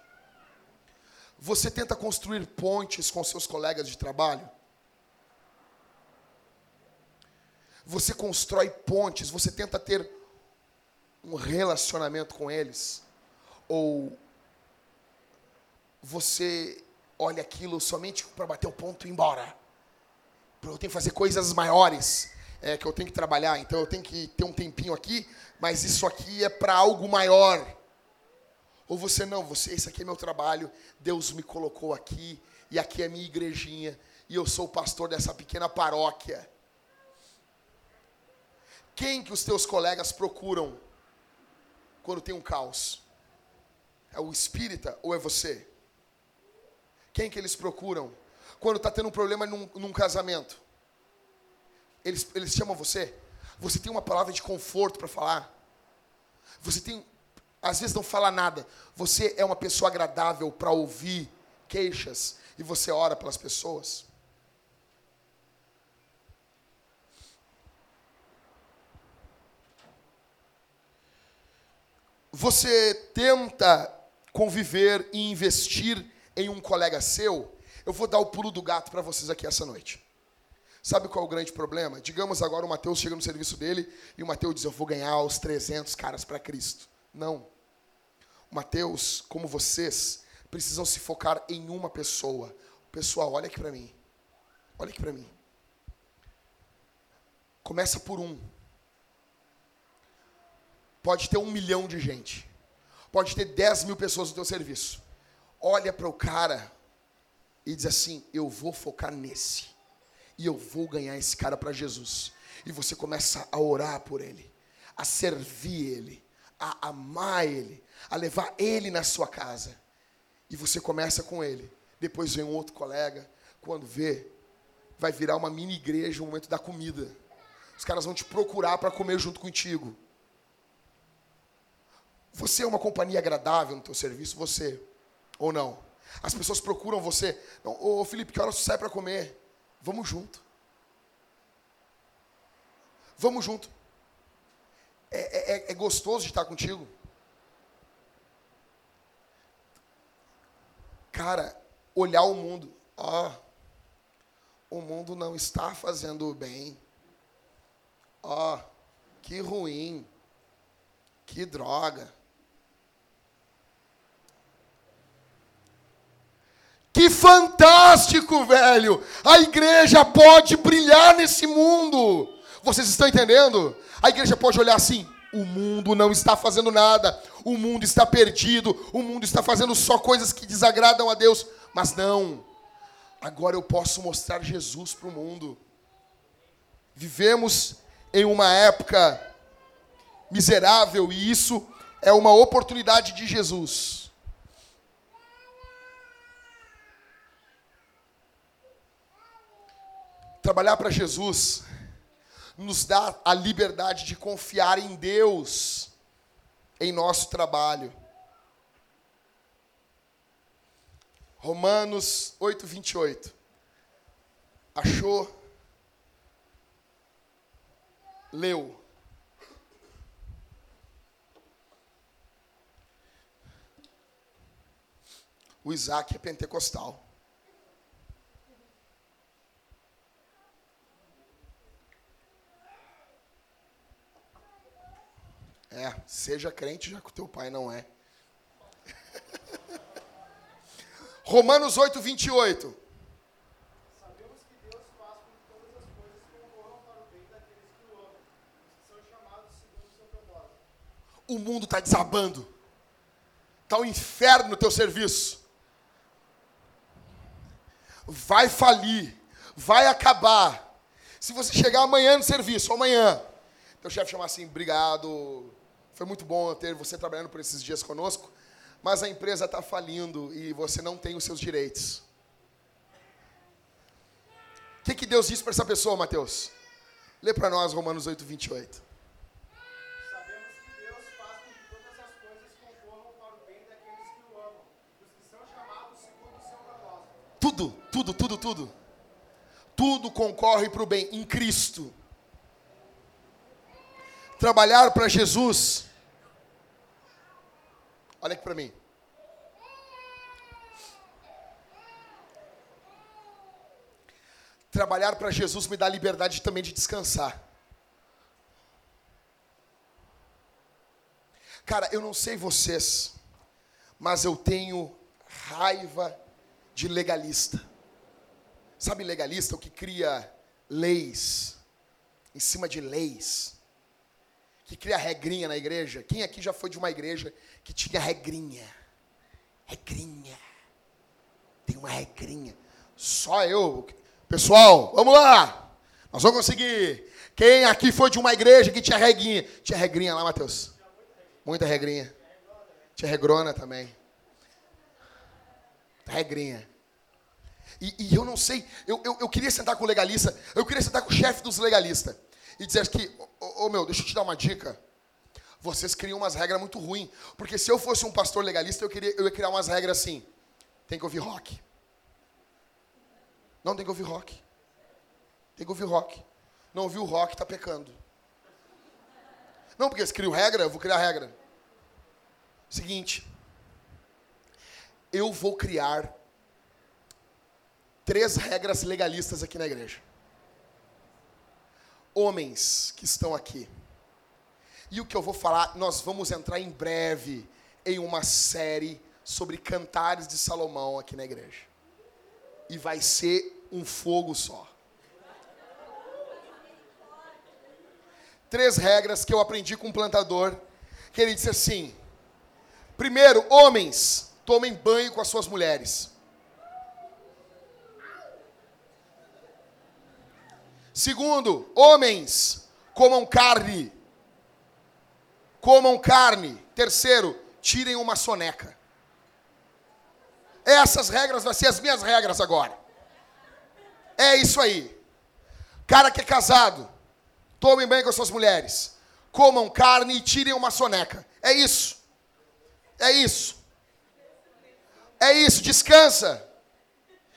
você tenta construir pontes com seus colegas de trabalho? Você constrói pontes, você tenta ter um relacionamento com eles? Ou você olha aquilo somente para bater o ponto e ir embora? Eu tenho que fazer coisas maiores é, que eu tenho que trabalhar, então eu tenho que ter um tempinho aqui, mas isso aqui é para algo maior. Ou você não, você, esse aqui é meu trabalho, Deus me colocou aqui, e aqui é minha igrejinha, e eu sou o pastor dessa pequena paróquia. Quem que os teus colegas procuram quando tem um caos? É o espírita ou é você? Quem que eles procuram quando está tendo um problema num, num casamento? Eles, eles chamam você? Você tem uma palavra de conforto para falar? Você tem, às vezes não fala nada. Você é uma pessoa agradável para ouvir queixas e você ora pelas pessoas? você tenta conviver e investir em um colega seu, eu vou dar o pulo do gato para vocês aqui essa noite. Sabe qual é o grande problema? Digamos agora o Mateus chega no serviço dele e o Mateus diz: Eu vou ganhar os 300 caras para Cristo. Não. Mateus, como vocês, precisam se focar em uma pessoa. Pessoal, olha aqui para mim. Olha aqui para mim. Começa por um. Pode ter um milhão de gente. Pode ter 10 mil pessoas no teu serviço. olha para o cara e diz assim: Eu vou focar nesse. E eu vou ganhar esse cara para Jesus. E você começa a orar por ele, a servir ele, a amar ele, a levar ele na sua casa. E você começa com ele. Depois vem um outro colega. Quando vê, vai virar uma mini igreja no momento da comida. Os caras vão te procurar para comer junto contigo. Você é uma companhia agradável no teu serviço, você ou não? As pessoas procuram você. Ô Felipe, que hora você sai para comer? Vamos junto. Vamos junto. É, é, é gostoso de estar contigo. Cara, olhar o mundo. Ó, o mundo não está fazendo o bem. Ó, que ruim. Que droga. Que fantástico, velho! A igreja pode brilhar nesse mundo. Vocês estão entendendo? A igreja pode olhar assim: o mundo não está fazendo nada, o mundo está perdido, o mundo está fazendo só coisas que desagradam a Deus. Mas não, agora eu posso mostrar Jesus para o mundo. Vivemos em uma época miserável e isso é uma oportunidade de Jesus. Trabalhar para Jesus nos dá a liberdade de confiar em Deus em nosso trabalho. Romanos 8, 28. Achou? Leu. O Isaac é pentecostal. É, seja crente já que o teu pai não é. Romanos 8, 28. Sabemos que Deus faz com todas as coisas concorram para o bem daqueles que o amam, que são chamados segundo o seu propósito. O mundo está desabando. Está um inferno no teu serviço. Vai falir. Vai acabar. Se você chegar amanhã no serviço, amanhã, teu chefe chamar assim, obrigado, foi muito bom ter você trabalhando por esses dias conosco, mas a empresa está falindo e você não tem os seus direitos. O que, que Deus disse para essa pessoa, Mateus? Lê para nós Romanos 8, 28. Sabemos que Deus faz com que todas as coisas concorram para o bem daqueles que o amam, dos que são chamados segundo o seu propósito. Tudo, tudo, tudo, tudo. Tudo concorre para o bem em Cristo trabalhar para Jesus. Olha aqui para mim. Trabalhar para Jesus me dá liberdade também de descansar. Cara, eu não sei vocês, mas eu tenho raiva de legalista. Sabe legalista, o que cria leis em cima de leis? Que cria regrinha na igreja. Quem aqui já foi de uma igreja que tinha regrinha? Regrinha. Tem uma regrinha. Só eu. Pessoal, vamos lá. Nós vamos conseguir. Quem aqui foi de uma igreja que tinha regrinha? Tinha regrinha lá, Mateus? Muita regrinha. Tinha regrona também. Regrinha. E, e eu não sei, eu, eu, eu, queria sentar com o legalista, eu queria sentar com o chefe dos legalistas e dizer que, ô oh, oh, meu, deixa eu te dar uma dica. Vocês criam umas regras muito ruins. Porque se eu fosse um pastor legalista, eu, queria, eu ia criar umas regras assim. Tem que ouvir rock. Não tem que ouvir rock. Tem que ouvir rock. Não ouviu rock, está pecando. Não, porque se crio regra, eu vou criar regra. Seguinte. Eu vou criar três regras legalistas aqui na igreja homens que estão aqui. E o que eu vou falar, nós vamos entrar em breve em uma série sobre cantares de Salomão aqui na igreja. E vai ser um fogo só. Três regras que eu aprendi com um plantador, que ele disse assim: primeiro, homens, tomem banho com as suas mulheres. Segundo, homens, comam carne. Comam carne. Terceiro, tirem uma soneca. Essas regras vão ser as minhas regras agora. É isso aí. Cara que é casado, tomem banho com as suas mulheres. Comam carne e tirem uma soneca. É isso. É isso. É isso. Descansa.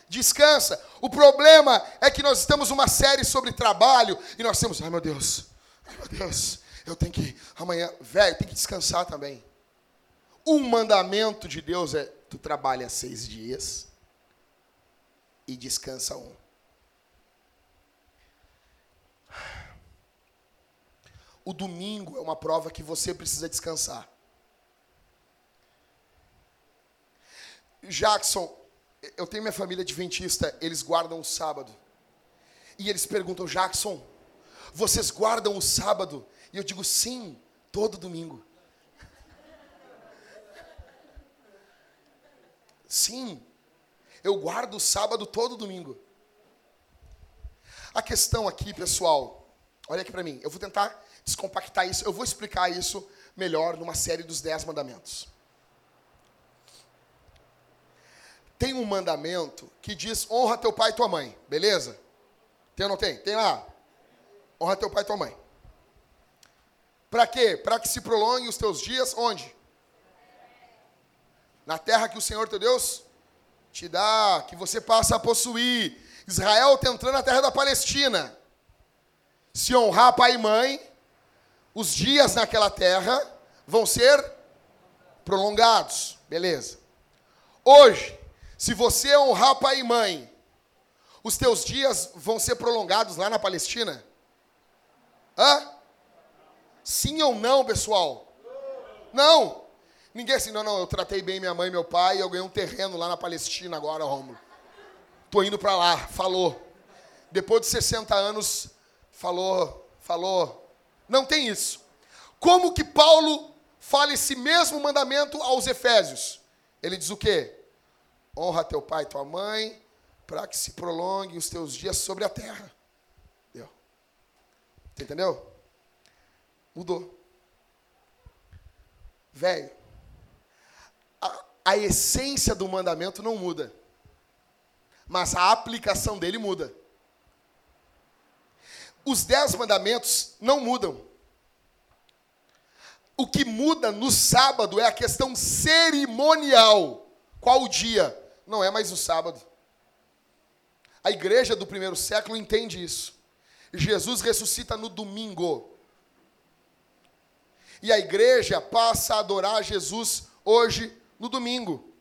Descansa. O problema é que nós estamos uma série sobre trabalho e nós temos, ai meu Deus, ai meu Deus, eu tenho que amanhã, velho, tem que descansar também. Um mandamento de Deus é tu trabalha seis dias e descansa um. O domingo é uma prova que você precisa descansar. Jackson, eu tenho minha família adventista, eles guardam o sábado. E eles perguntam, Jackson, vocês guardam o sábado? E eu digo, sim, todo domingo. Sim, eu guardo o sábado todo domingo. A questão aqui, pessoal, olha aqui para mim, eu vou tentar descompactar isso. Eu vou explicar isso melhor numa série dos Dez Mandamentos. Tem um mandamento que diz: honra teu pai e tua mãe, beleza? Tem ou não tem? Tem lá. Honra teu pai e tua mãe. Para quê? Para que se prolongue os teus dias onde? Na terra que o Senhor teu Deus te dá, que você passa a possuir. Israel está entrando na terra da Palestina. Se honrar pai e mãe, os dias naquela terra vão ser prolongados. Beleza. Hoje, se você honrar pai e mãe, os teus dias vão ser prolongados lá na Palestina? Hã? Sim ou não, pessoal? Não. Ninguém assim, não, não, eu tratei bem minha mãe e meu pai eu ganhei um terreno lá na Palestina agora, Romulo. Tô indo para lá, falou. Depois de 60 anos, falou, falou, não tem isso. Como que Paulo fala esse mesmo mandamento aos Efésios? Ele diz o quê? Honra teu pai e tua mãe, para que se prolonguem os teus dias sobre a terra. Deu. Entendeu? Mudou. Velho, a, a essência do mandamento não muda, mas a aplicação dele muda. Os dez mandamentos não mudam. O que muda no sábado é a questão cerimonial. Qual o dia? Não é mais o sábado. A igreja do primeiro século entende isso. Jesus ressuscita no domingo. E a igreja passa a adorar Jesus hoje no domingo.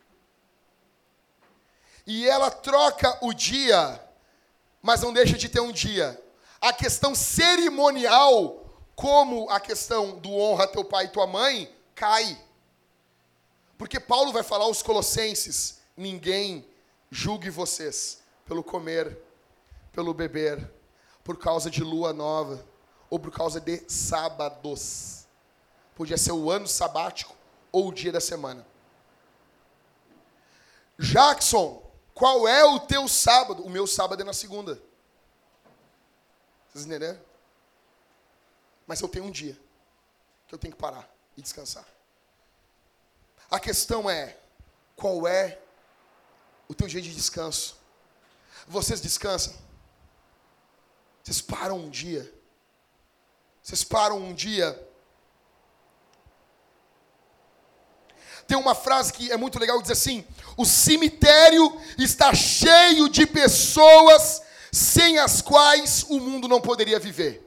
E ela troca o dia, mas não deixa de ter um dia a questão cerimonial, como a questão do honra teu pai e tua mãe, cai. Porque Paulo vai falar aos Colossenses: ninguém julgue vocês pelo comer, pelo beber, por causa de lua nova, ou por causa de sábados. Podia ser o ano sabático ou o dia da semana. Jackson, qual é o teu sábado? O meu sábado é na segunda. Vocês entenderam? Mas eu tenho um dia que eu tenho que parar e descansar. A questão é: qual é o teu dia de descanso? Vocês descansam? Vocês param um dia? Vocês param um dia? Tem uma frase que é muito legal, diz assim: o cemitério está cheio de pessoas sem as quais o mundo não poderia viver.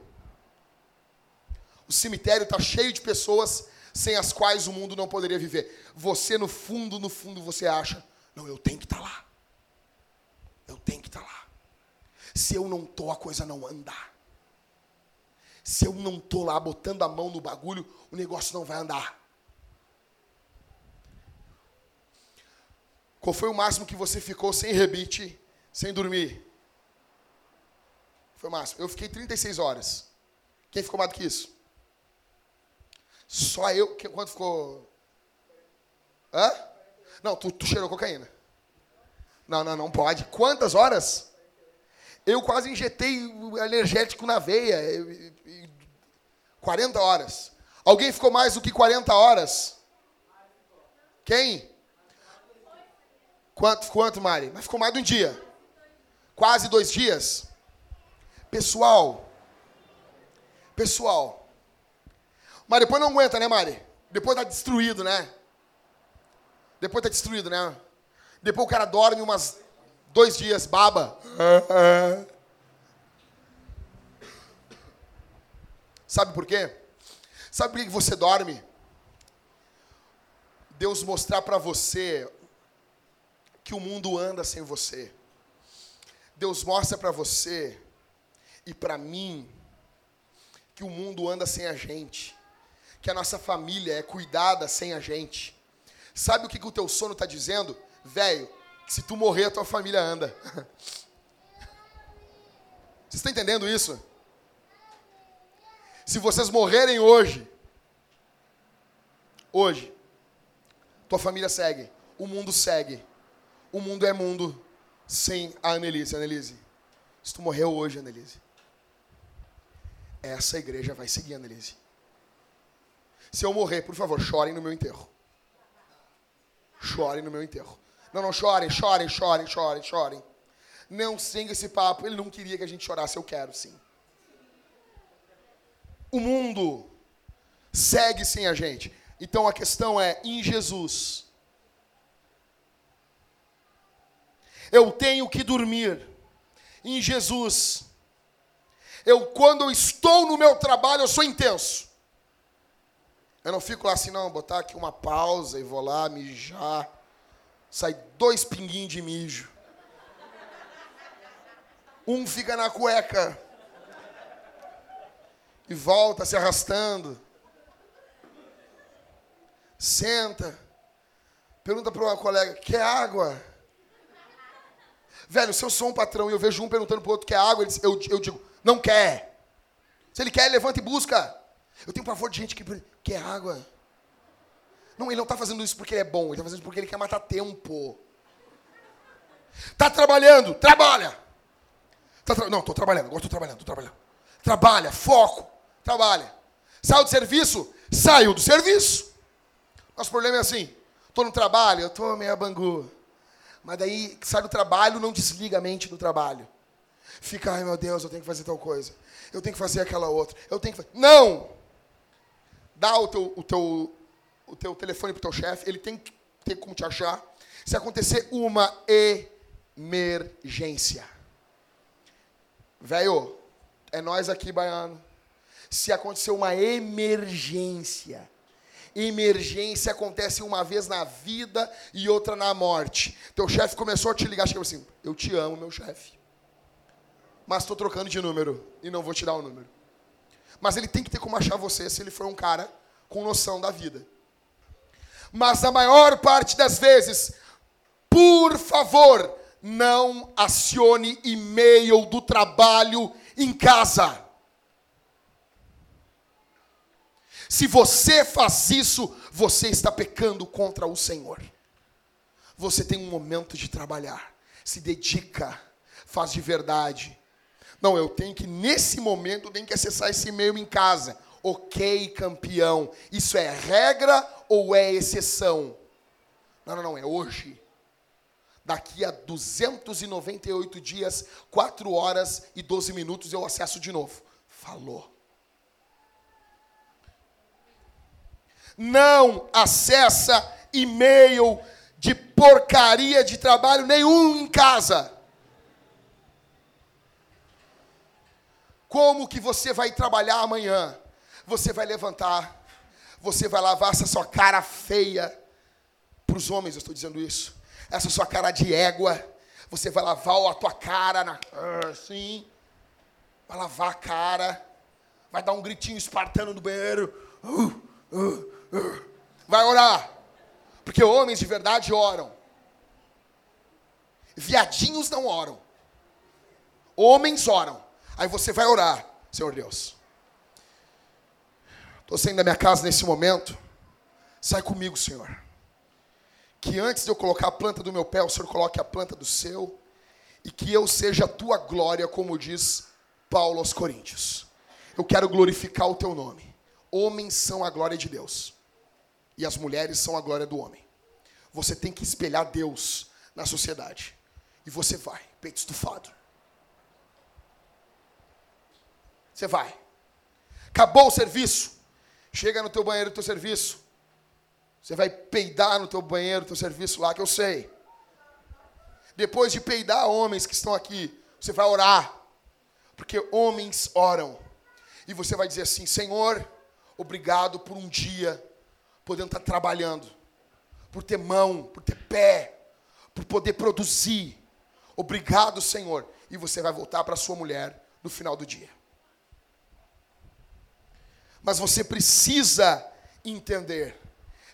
O cemitério está cheio de pessoas sem as quais o mundo não poderia viver. Você, no fundo, no fundo, você acha: não, eu tenho que estar tá lá. Eu tenho que estar tá lá. Se eu não estou, a coisa não anda. Se eu não estou lá botando a mão no bagulho, o negócio não vai andar. Qual foi o máximo que você ficou sem rebite, sem dormir? Foi o máximo. Eu fiquei 36 horas. Quem ficou mais do que isso? Só eu. Quanto ficou? Hã? Não, tu, tu cheirou cocaína. Não, não, não pode. Quantas horas? Eu quase injetei energético na veia. 40 horas. Alguém ficou mais do que 40 horas? Quem? Quanto, quanto, Mari? Mas ficou mais de um dia. Quase dois dias. Pessoal. Pessoal. Mas depois não aguenta, né, Mari? Depois tá destruído, né? Depois tá destruído, né? Depois o cara dorme umas dois dias, baba. Sabe por quê? Sabe por que você dorme? Deus mostrar para você que o mundo anda sem você. Deus mostra para você e para mim que o mundo anda sem a gente, que a nossa família é cuidada sem a gente. Sabe o que, que o teu sono está dizendo? Velho, se tu morrer, a tua família anda. Vocês estão entendendo isso? Se vocês morrerem hoje, hoje, tua família segue, o mundo segue. O mundo é mundo sem a Annelise. Annelise, se tu morreu hoje, Annelise, essa igreja vai seguir, Annelise. Se eu morrer, por favor, chorem no meu enterro. Chorem no meu enterro. Não, não, chorem, chorem, chorem, chorem, chorem. Não siga esse papo. Ele não queria que a gente chorasse, eu quero sim. O mundo segue sem a gente. Então a questão é: em Jesus, eu tenho que dormir. Em Jesus, eu quando eu estou no meu trabalho, eu sou intenso. Eu não fico lá assim, não, botar aqui uma pausa e vou lá mijar. Sai dois pinguinhos de mijo. Um fica na cueca e volta se arrastando. Senta. Pergunta para uma colega: quer água? Velho, se eu sou um patrão e eu vejo um perguntando para o outro quer água, eu, eu digo: não quer. Se ele quer, levanta e busca. Eu tenho pavor de gente que quer água. Não, ele não está fazendo isso porque ele é bom, ele está fazendo isso porque ele quer matar tempo. Está trabalhando, trabalha. Tá tra... Não, estou trabalhando, agora estou trabalhando, estou trabalhando. Trabalha, foco, trabalha. Saiu do serviço? Saiu do serviço. Nosso problema é assim, estou no trabalho, eu estou meio bangu. Mas daí sai do trabalho, não desliga a mente do trabalho. Fica, ai meu Deus, eu tenho que fazer tal coisa. Eu tenho que fazer aquela outra. Eu tenho que fazer. Não! Dá o teu, o teu, o teu telefone para o teu chefe, ele tem ter como te achar. Se acontecer uma emergência. Velho, é nós aqui, baiano. Se acontecer uma emergência, emergência acontece uma vez na vida e outra na morte. Teu chefe começou a te ligar, chegou assim: Eu te amo, meu chefe. Mas estou trocando de número e não vou te dar o número. Mas ele tem que ter como achar você se ele for um cara com noção da vida. Mas a maior parte das vezes, por favor, não acione e-mail do trabalho em casa. Se você faz isso, você está pecando contra o Senhor. Você tem um momento de trabalhar, se dedica, faz de verdade, não, eu tenho que, nesse momento, tenho que acessar esse e-mail em casa. Ok, campeão. Isso é regra ou é exceção? Não, não, não, é hoje. Daqui a 298 dias, 4 horas e 12 minutos, eu acesso de novo. Falou. Não acessa e-mail de porcaria de trabalho nenhum em casa. Como que você vai trabalhar amanhã? Você vai levantar, você vai lavar essa sua cara feia. Para os homens eu estou dizendo isso. Essa sua cara de égua. Você vai lavar a tua cara na, assim. Vai lavar a cara. Vai dar um gritinho espartano no banheiro. Uh, uh, uh. Vai orar. Porque homens de verdade oram. Viadinhos não oram. Homens oram. Aí você vai orar, Senhor Deus. Estou saindo da minha casa nesse momento. Sai comigo, Senhor. que antes de eu colocar a planta do meu pé, o Senhor coloque a planta do seu, e que eu seja a tua glória, como diz Paulo aos Coríntios. Eu quero glorificar o teu nome. Homens são a glória de Deus, e as mulheres são a glória do homem. Você tem que espelhar Deus na sociedade. E você vai, peito estufado. Você vai. Acabou o serviço. Chega no teu banheiro, teu serviço. Você vai peidar no teu banheiro, teu serviço lá, que eu sei. Depois de peidar homens que estão aqui, você vai orar. Porque homens oram. E você vai dizer assim: Senhor, obrigado por um dia podendo estar trabalhando, por ter mão, por ter pé, por poder produzir. Obrigado, Senhor. E você vai voltar para sua mulher no final do dia. Mas você precisa entender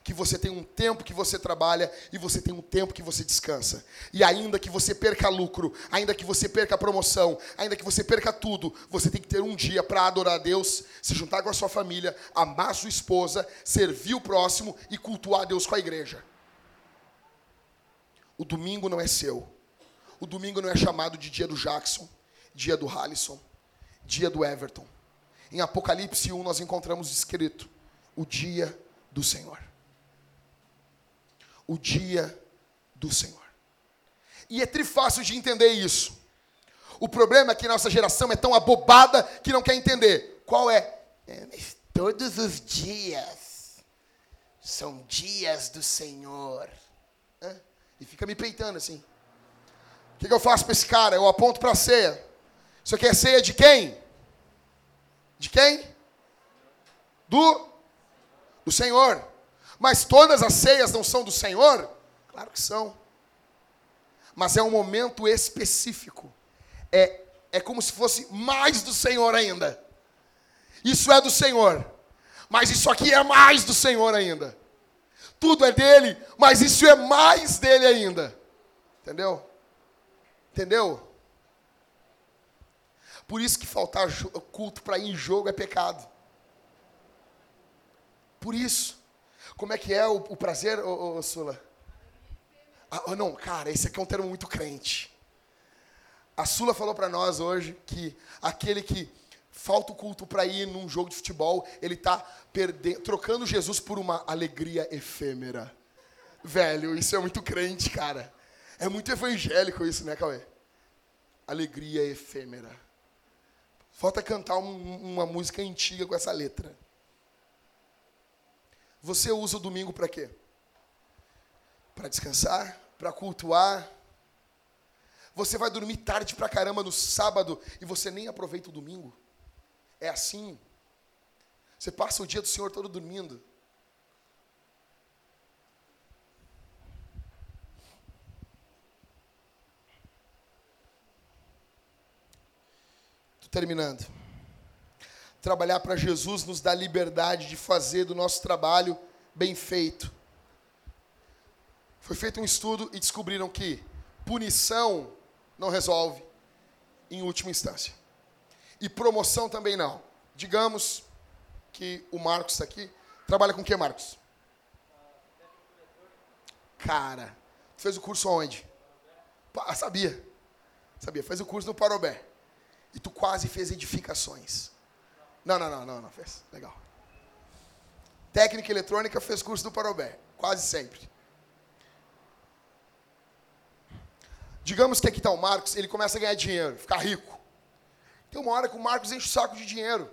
que você tem um tempo que você trabalha e você tem um tempo que você descansa. E ainda que você perca lucro, ainda que você perca promoção, ainda que você perca tudo, você tem que ter um dia para adorar a Deus, se juntar com a sua família, amar sua esposa, servir o próximo e cultuar a Deus com a igreja. O domingo não é seu. O domingo não é chamado de dia do Jackson, dia do Halisson, dia do Everton. Em Apocalipse 1 nós encontramos escrito: o dia do Senhor. O dia do Senhor. E é trifácil de entender isso. O problema é que nossa geração é tão abobada que não quer entender. Qual é? é todos os dias são dias do Senhor. E fica me peitando assim. O que, que eu faço para esse cara? Eu aponto para a ceia. Isso aqui é ceia de quem? De quem? Do, do Senhor. Mas todas as ceias não são do Senhor? Claro que são. Mas é um momento específico. É, é como se fosse mais do Senhor ainda. Isso é do Senhor. Mas isso aqui é mais do Senhor ainda. Tudo é dele, mas isso é mais dele ainda. Entendeu? Entendeu? Por isso que faltar culto para ir em jogo é pecado. Por isso. Como é que é o, o prazer, ô, ô, Sula? Ah, não, cara, esse aqui é um termo muito crente. A Sula falou para nós hoje que aquele que falta o culto para ir num jogo de futebol, ele está trocando Jesus por uma alegria efêmera. Velho, isso é muito crente, cara. É muito evangélico isso, né, Cauê? Alegria efêmera. Falta cantar um, uma música antiga com essa letra. Você usa o domingo para quê? Para descansar? Para cultuar? Você vai dormir tarde pra caramba no sábado e você nem aproveita o domingo? É assim. Você passa o dia do Senhor todo dormindo. Estou terminando. Trabalhar para Jesus nos dá liberdade de fazer do nosso trabalho bem feito. Foi feito um estudo e descobriram que punição não resolve em última instância. E promoção também não. Digamos que o Marcos está aqui. Trabalha com o que, Marcos? Cara, fez o curso onde? Sabia. Sabia, fez o curso no Parobé. E tu quase fez edificações. Não, não, não, não, não fez. Legal. Técnica eletrônica fez curso do Parobé. Quase sempre. Digamos que aqui está o Marcos, ele começa a ganhar dinheiro, ficar rico. Tem uma hora que o Marcos enche o saco de dinheiro.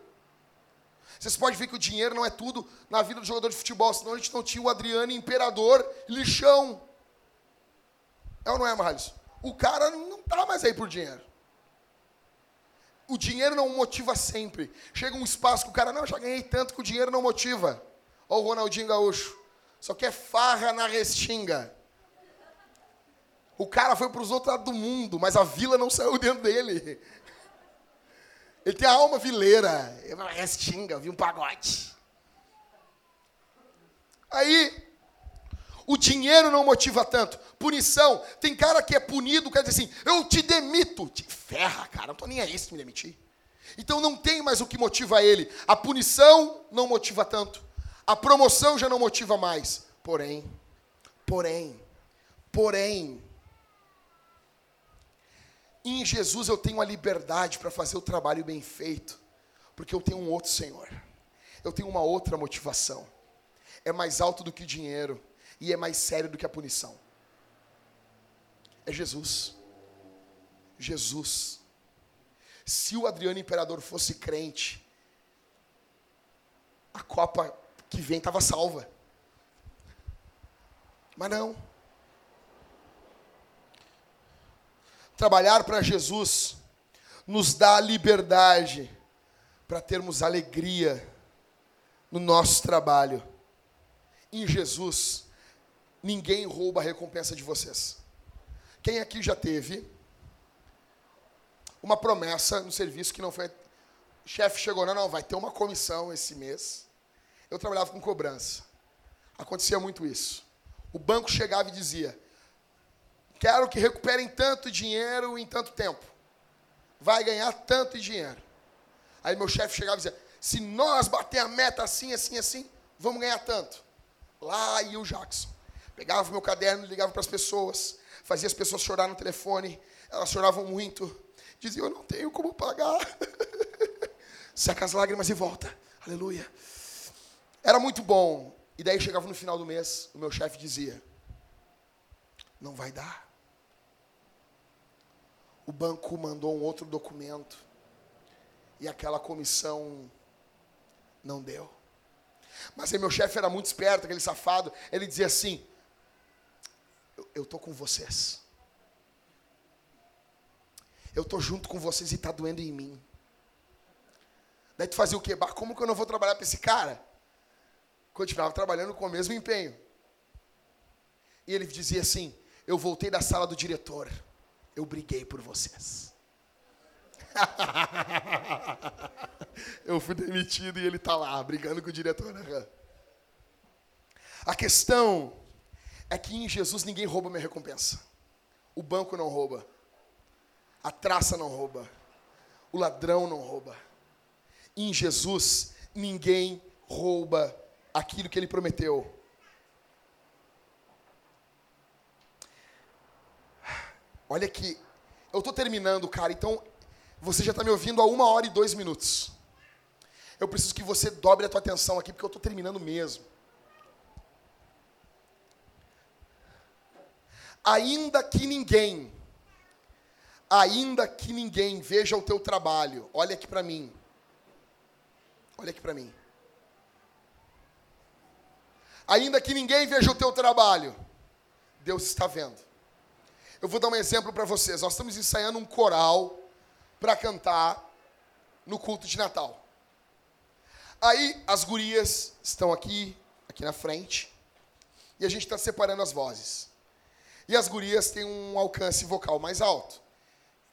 Vocês podem ver que o dinheiro não é tudo na vida do jogador de futebol, senão a gente não tinha o Adriano Imperador lixão. É ou não é, Marlos? O cara não tá mais aí por dinheiro. O dinheiro não motiva sempre. Chega um espaço que o cara, não, já ganhei tanto que o dinheiro não motiva. Olha o Ronaldinho Gaúcho. Só quer farra na restinga. O cara foi para os outros lados do mundo, mas a vila não saiu dentro dele. Ele tem a alma vileira. Restinga, vi um pagode. Aí, o dinheiro não motiva tanto. Punição. Tem cara que é punido, quer dizer assim, eu te demito. Te ferra, cara, não tô nem aí se me demitir. Então não tem mais o que motiva ele. A punição não motiva tanto. A promoção já não motiva mais. Porém, porém, Porém, em Jesus eu tenho a liberdade para fazer o trabalho bem feito, porque eu tenho um outro Senhor. Eu tenho uma outra motivação. É mais alto do que o dinheiro e é mais sério do que a punição. É Jesus. Jesus. Se o Adriano Imperador fosse crente, a Copa que vem estava salva. Mas não. Trabalhar para Jesus nos dá a liberdade para termos alegria no nosso trabalho. Em Jesus, ninguém rouba a recompensa de vocês. Quem aqui já teve uma promessa no serviço que não foi. O chefe chegou, não, não, vai ter uma comissão esse mês. Eu trabalhava com cobrança. Acontecia muito isso. O banco chegava e dizia: Quero que recuperem tanto dinheiro em tanto tempo. Vai ganhar tanto dinheiro. Aí meu chefe chegava e dizia: Se nós bater a meta assim, assim, assim, vamos ganhar tanto. Lá ia o Jackson. Pegava meu caderno, ligava para as pessoas, fazia as pessoas chorar no telefone. Elas choravam muito. Diziam: Eu não tenho como pagar. Seca as lágrimas e volta. Aleluia. Era muito bom. E daí chegava no final do mês, o meu chefe dizia: Não vai dar. O banco mandou um outro documento e aquela comissão não deu. Mas aí meu chefe era muito esperto, aquele safado. Ele dizia assim: Eu estou com vocês. Eu estou junto com vocês e está doendo em mim. Daí tu fazia o quê? Como que eu não vou trabalhar para esse cara? continuava trabalhando com o mesmo empenho. E ele dizia assim: Eu voltei da sala do diretor, eu briguei por vocês. eu fui demitido e ele está lá, brigando com o diretor. A questão é que em Jesus ninguém rouba minha recompensa. O banco não rouba. A traça não rouba. O ladrão não rouba. Em Jesus ninguém rouba aquilo que ele prometeu. Olha aqui, eu estou terminando, cara, então você já está me ouvindo há uma hora e dois minutos. Eu preciso que você dobre a tua atenção aqui, porque eu estou terminando mesmo. Ainda que ninguém, ainda que ninguém veja o teu trabalho, olha aqui para mim. Olha aqui para mim ainda que ninguém veja o teu trabalho, Deus está vendo. Eu vou dar um exemplo para vocês. Nós estamos ensaiando um coral para cantar no culto de Natal. Aí as gurias estão aqui, aqui na frente, e a gente está separando as vozes. E as gurias têm um alcance vocal mais alto,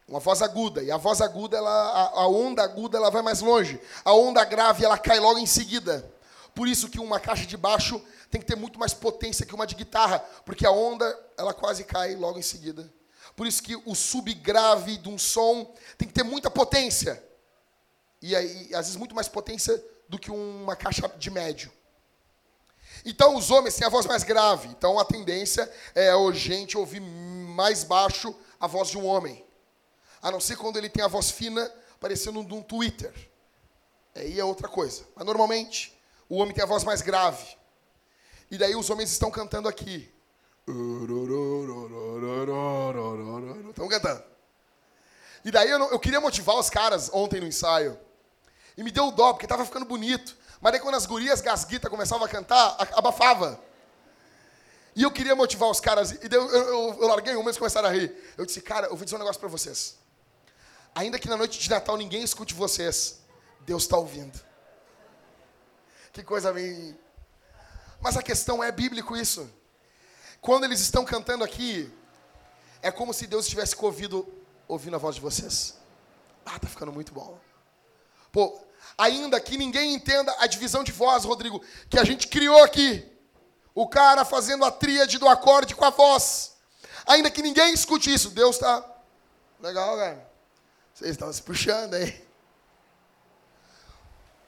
uma voz aguda. E a voz aguda, ela, a, a onda aguda, ela vai mais longe. A onda grave, ela cai logo em seguida. Por isso que uma caixa de baixo tem que ter muito mais potência que uma de guitarra, porque a onda, ela quase cai logo em seguida. Por isso que o subgrave de um som tem que ter muita potência. E aí, às vezes, muito mais potência do que uma caixa de médio. Então, os homens têm a voz mais grave. Então, a tendência é a gente ouvir mais baixo a voz de um homem. A não ser quando ele tem a voz fina, parecendo um Twitter. Aí é outra coisa. Mas, normalmente, o homem tem a voz mais grave. E daí os homens estão cantando aqui. Estão cantando. E daí eu, não, eu, queria motivar os caras ontem no ensaio. E me deu dó, porque estava ficando bonito. Mas daí quando as gurias gasguita começavam a cantar, abafava. E eu queria motivar os caras. E eu, eu, eu larguei um, eles começaram a rir. Eu disse, cara, eu vou dizer um negócio para vocês. Ainda que na noite de Natal ninguém escute vocês, Deus está ouvindo. Que coisa bem mas a questão é bíblico isso. Quando eles estão cantando aqui, é como se Deus estivesse ouvido, ouvindo a voz de vocês. Ah, tá ficando muito bom. Pô, ainda que ninguém entenda a divisão de voz, Rodrigo, que a gente criou aqui. O cara fazendo a tríade do acorde com a voz. Ainda que ninguém escute isso, Deus está. Legal, cara. Vocês estão se puxando aí.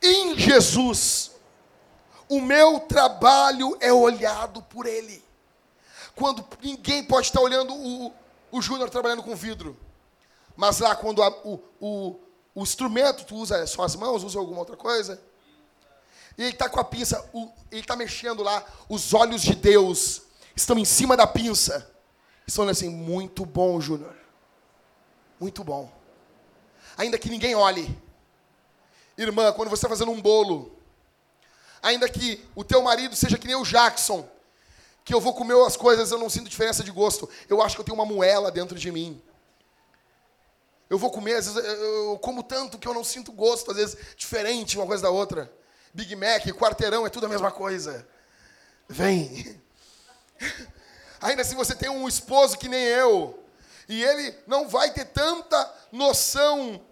Em Jesus, o meu trabalho é olhado por Ele. quando ninguém pode estar olhando o, o Júnior trabalhando com vidro. Mas lá, quando a, o, o, o instrumento tu usa só as mãos, usa alguma outra coisa, e ele está com a pinça, o, ele está mexendo lá, os olhos de Deus estão em cima da pinça. Estão assim, muito bom, Júnior. Muito bom. Ainda que ninguém olhe. Irmã, quando você está fazendo um bolo, ainda que o teu marido seja que nem o Jackson, que eu vou comer as coisas, eu não sinto diferença de gosto. Eu acho que eu tenho uma moela dentro de mim. Eu vou comer, às vezes eu como tanto que eu não sinto gosto, às vezes diferente uma coisa da outra. Big Mac, quarteirão, é tudo a mesma coisa. Vem. Ainda assim você tem um esposo que nem eu, e ele não vai ter tanta noção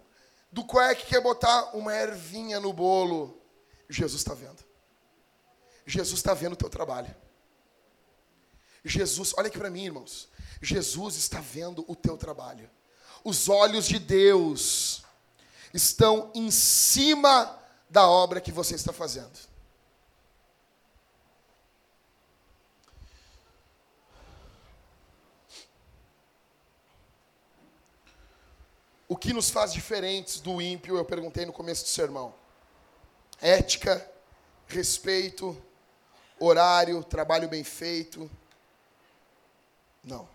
do qual é que quer botar uma ervinha no bolo. Jesus está vendo. Jesus está vendo o teu trabalho. Jesus, olha aqui para mim, irmãos. Jesus está vendo o teu trabalho. Os olhos de Deus estão em cima da obra que você está fazendo. O que nos faz diferentes do ímpio, eu perguntei no começo do sermão. Ética, respeito, horário, trabalho bem feito. Não.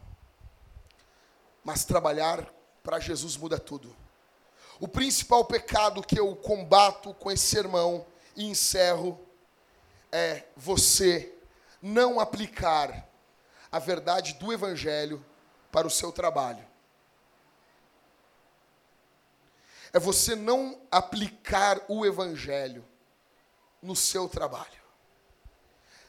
Mas trabalhar para Jesus muda tudo. O principal pecado que eu combato com esse sermão e encerro é você não aplicar a verdade do Evangelho para o seu trabalho. é você não aplicar o evangelho no seu trabalho.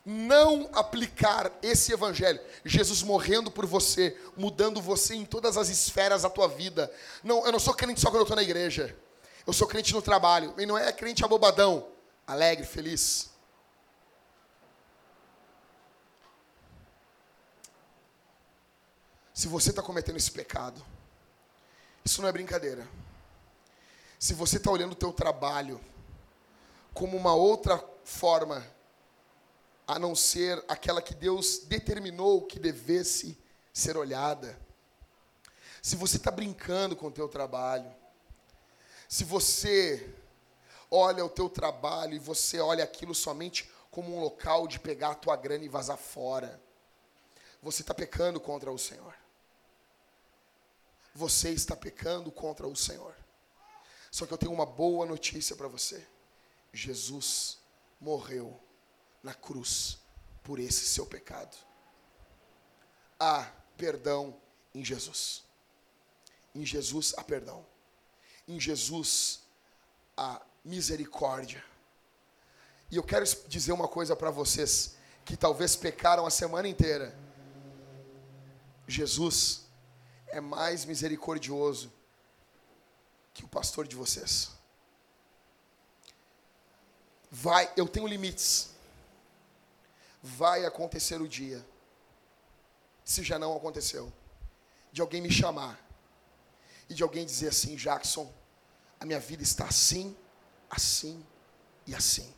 Não aplicar esse evangelho, Jesus morrendo por você, mudando você em todas as esferas da tua vida. Não, eu não sou crente só quando eu estou na igreja. Eu sou crente no trabalho. E não é crente abobadão, alegre, feliz. Se você está cometendo esse pecado, isso não é brincadeira. Se você está olhando o teu trabalho como uma outra forma, a não ser aquela que Deus determinou que devesse ser olhada. Se você está brincando com o teu trabalho, se você olha o teu trabalho e você olha aquilo somente como um local de pegar a tua grana e vazar fora, você está pecando contra o Senhor. Você está pecando contra o Senhor. Só que eu tenho uma boa notícia para você. Jesus morreu na cruz por esse seu pecado. Há perdão em Jesus. Em Jesus há perdão. Em Jesus há misericórdia. E eu quero dizer uma coisa para vocês que talvez pecaram a semana inteira. Jesus é mais misericordioso que o pastor de vocês. Vai, eu tenho limites. Vai acontecer o dia, se já não aconteceu, de alguém me chamar e de alguém dizer assim: Jackson, a minha vida está assim, assim e assim.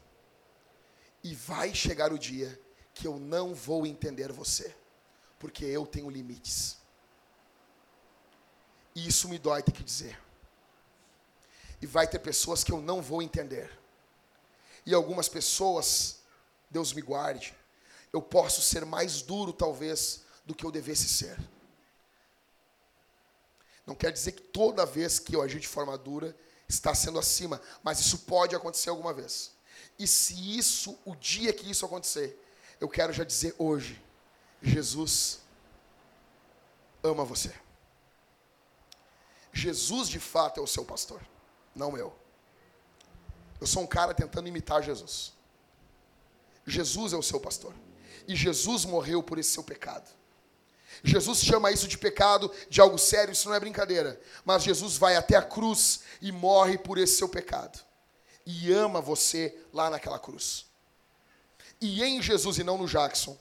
E vai chegar o dia que eu não vou entender você, porque eu tenho limites. E isso me dói ter que dizer. E vai ter pessoas que eu não vou entender. E algumas pessoas, Deus me guarde, eu posso ser mais duro talvez do que eu devesse ser. Não quer dizer que toda vez que eu agir de forma dura está sendo acima, mas isso pode acontecer alguma vez. E se isso, o dia que isso acontecer, eu quero já dizer hoje, Jesus ama você. Jesus de fato é o seu pastor não eu. Eu sou um cara tentando imitar Jesus. Jesus é o seu pastor. E Jesus morreu por esse seu pecado. Jesus chama isso de pecado, de algo sério, isso não é brincadeira. Mas Jesus vai até a cruz e morre por esse seu pecado. E ama você lá naquela cruz. E em Jesus, e não no Jackson,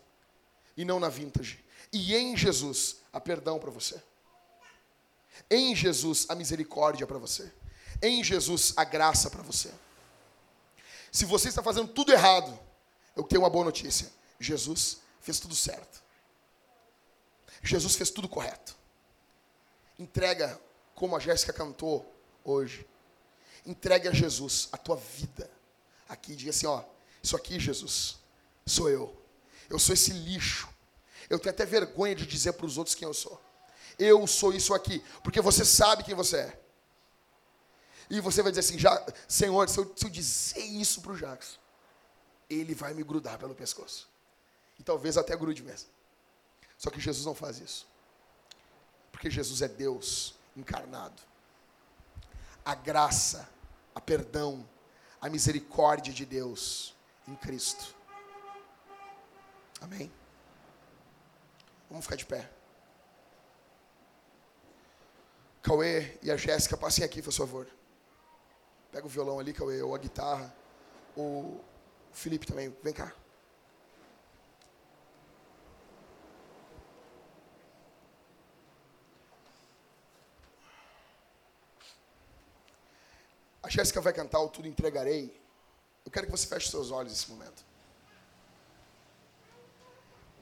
e não na Vintage. E em Jesus, há perdão para você. Em Jesus, a misericórdia para você em Jesus a graça para você. Se você está fazendo tudo errado, eu tenho uma boa notícia. Jesus fez tudo certo. Jesus fez tudo correto. Entrega como a Jéssica cantou hoje. Entregue a Jesus a tua vida. Aqui diga assim, ó, isso aqui, Jesus, sou eu. Eu sou esse lixo. Eu tenho até vergonha de dizer para os outros quem eu sou. Eu sou isso aqui, porque você sabe quem você é. E você vai dizer assim, já, Senhor, se eu, se eu dizer isso para o Jackson, ele vai me grudar pelo pescoço. E talvez até grude mesmo. Só que Jesus não faz isso. Porque Jesus é Deus encarnado. A graça, a perdão, a misericórdia de Deus em Cristo. Amém? Vamos ficar de pé. Cauê e a Jéssica, passem aqui, por favor. Pega o violão ali, Cauê, ou a guitarra. O Felipe também, vem cá. A Jéssica vai cantar o Tudo Entregarei. Eu quero que você feche seus olhos nesse momento.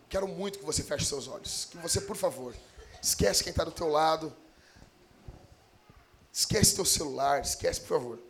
Quero muito que você feche seus olhos. Que você, por favor, esquece quem está do teu lado. Esquece teu celular, esquece, por favor.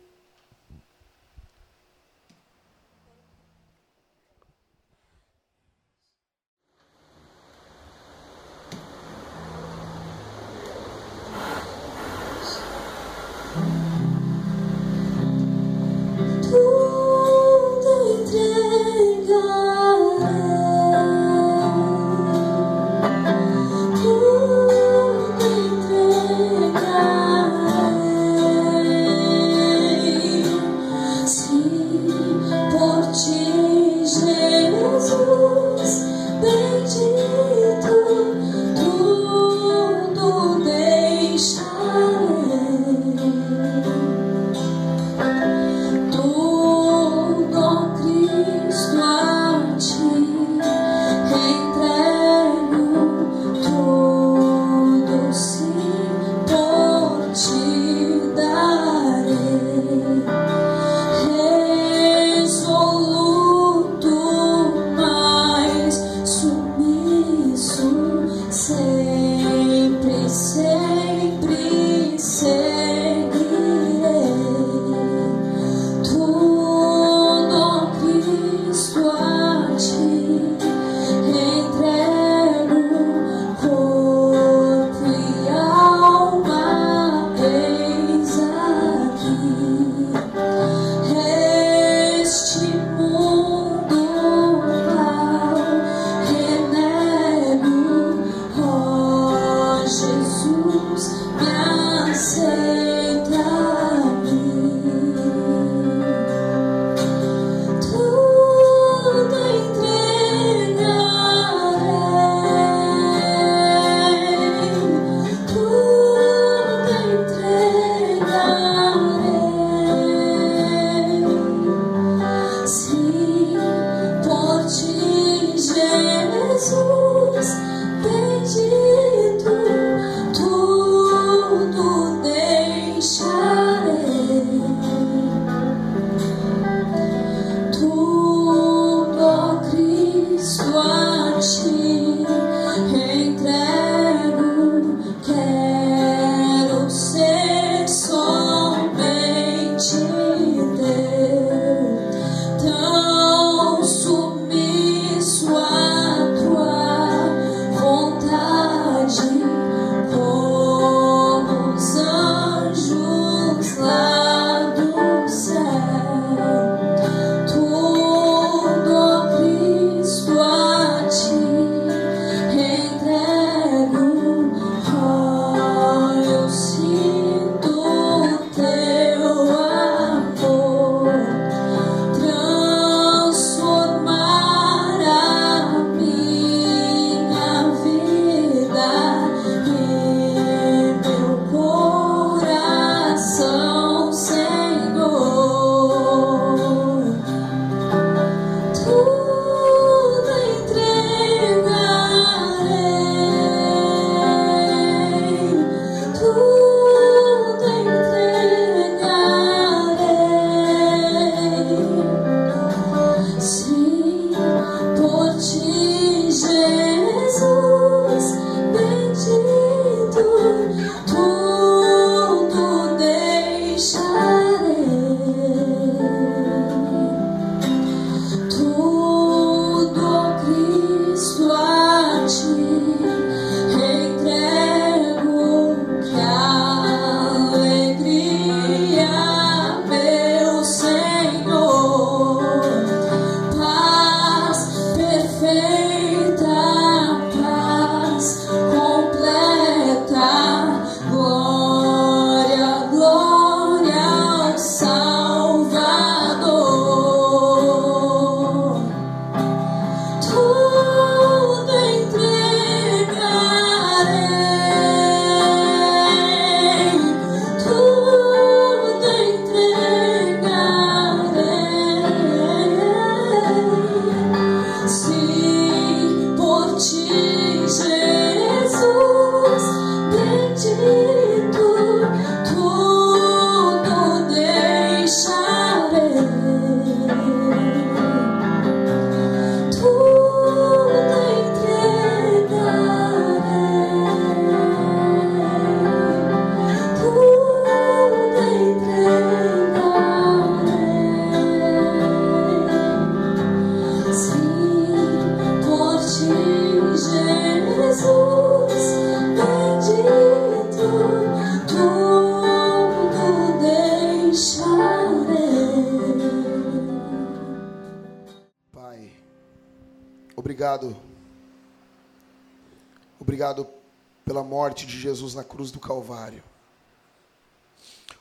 Cruz do Calvário.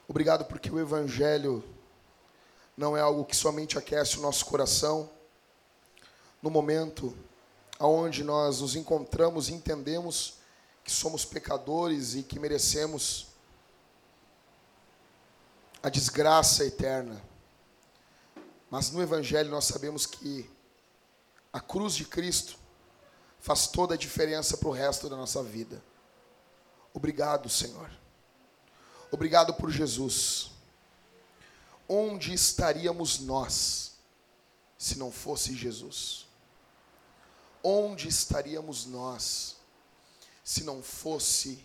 Obrigado porque o Evangelho não é algo que somente aquece o nosso coração no momento aonde nós nos encontramos e entendemos que somos pecadores e que merecemos a desgraça eterna. Mas no Evangelho nós sabemos que a cruz de Cristo faz toda a diferença para o resto da nossa vida. Obrigado, Senhor. Obrigado por Jesus. Onde estaríamos nós se não fosse Jesus? Onde estaríamos nós se não fosse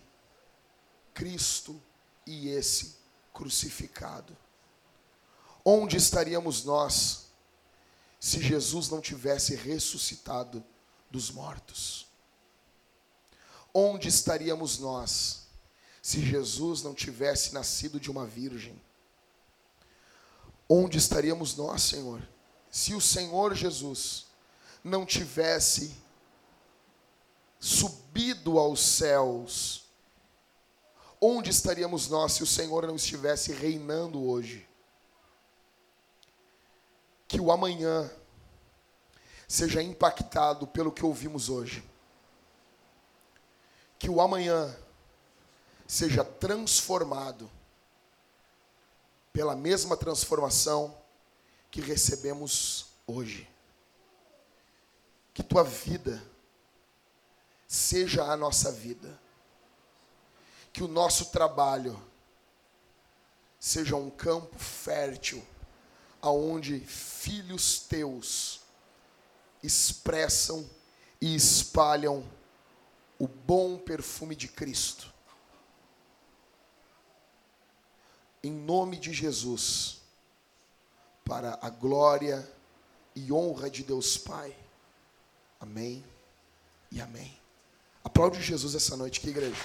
Cristo e esse crucificado? Onde estaríamos nós se Jesus não tivesse ressuscitado dos mortos? Onde estaríamos nós se Jesus não tivesse nascido de uma virgem? Onde estaríamos nós, Senhor, se o Senhor Jesus não tivesse subido aos céus? Onde estaríamos nós se o Senhor não estivesse reinando hoje? Que o amanhã seja impactado pelo que ouvimos hoje que o amanhã seja transformado pela mesma transformação que recebemos hoje. Que tua vida seja a nossa vida. Que o nosso trabalho seja um campo fértil aonde filhos teus expressam e espalham o bom perfume de Cristo. Em nome de Jesus, para a glória e honra de Deus Pai. Amém e amém. Aplaude Jesus essa noite, que igreja.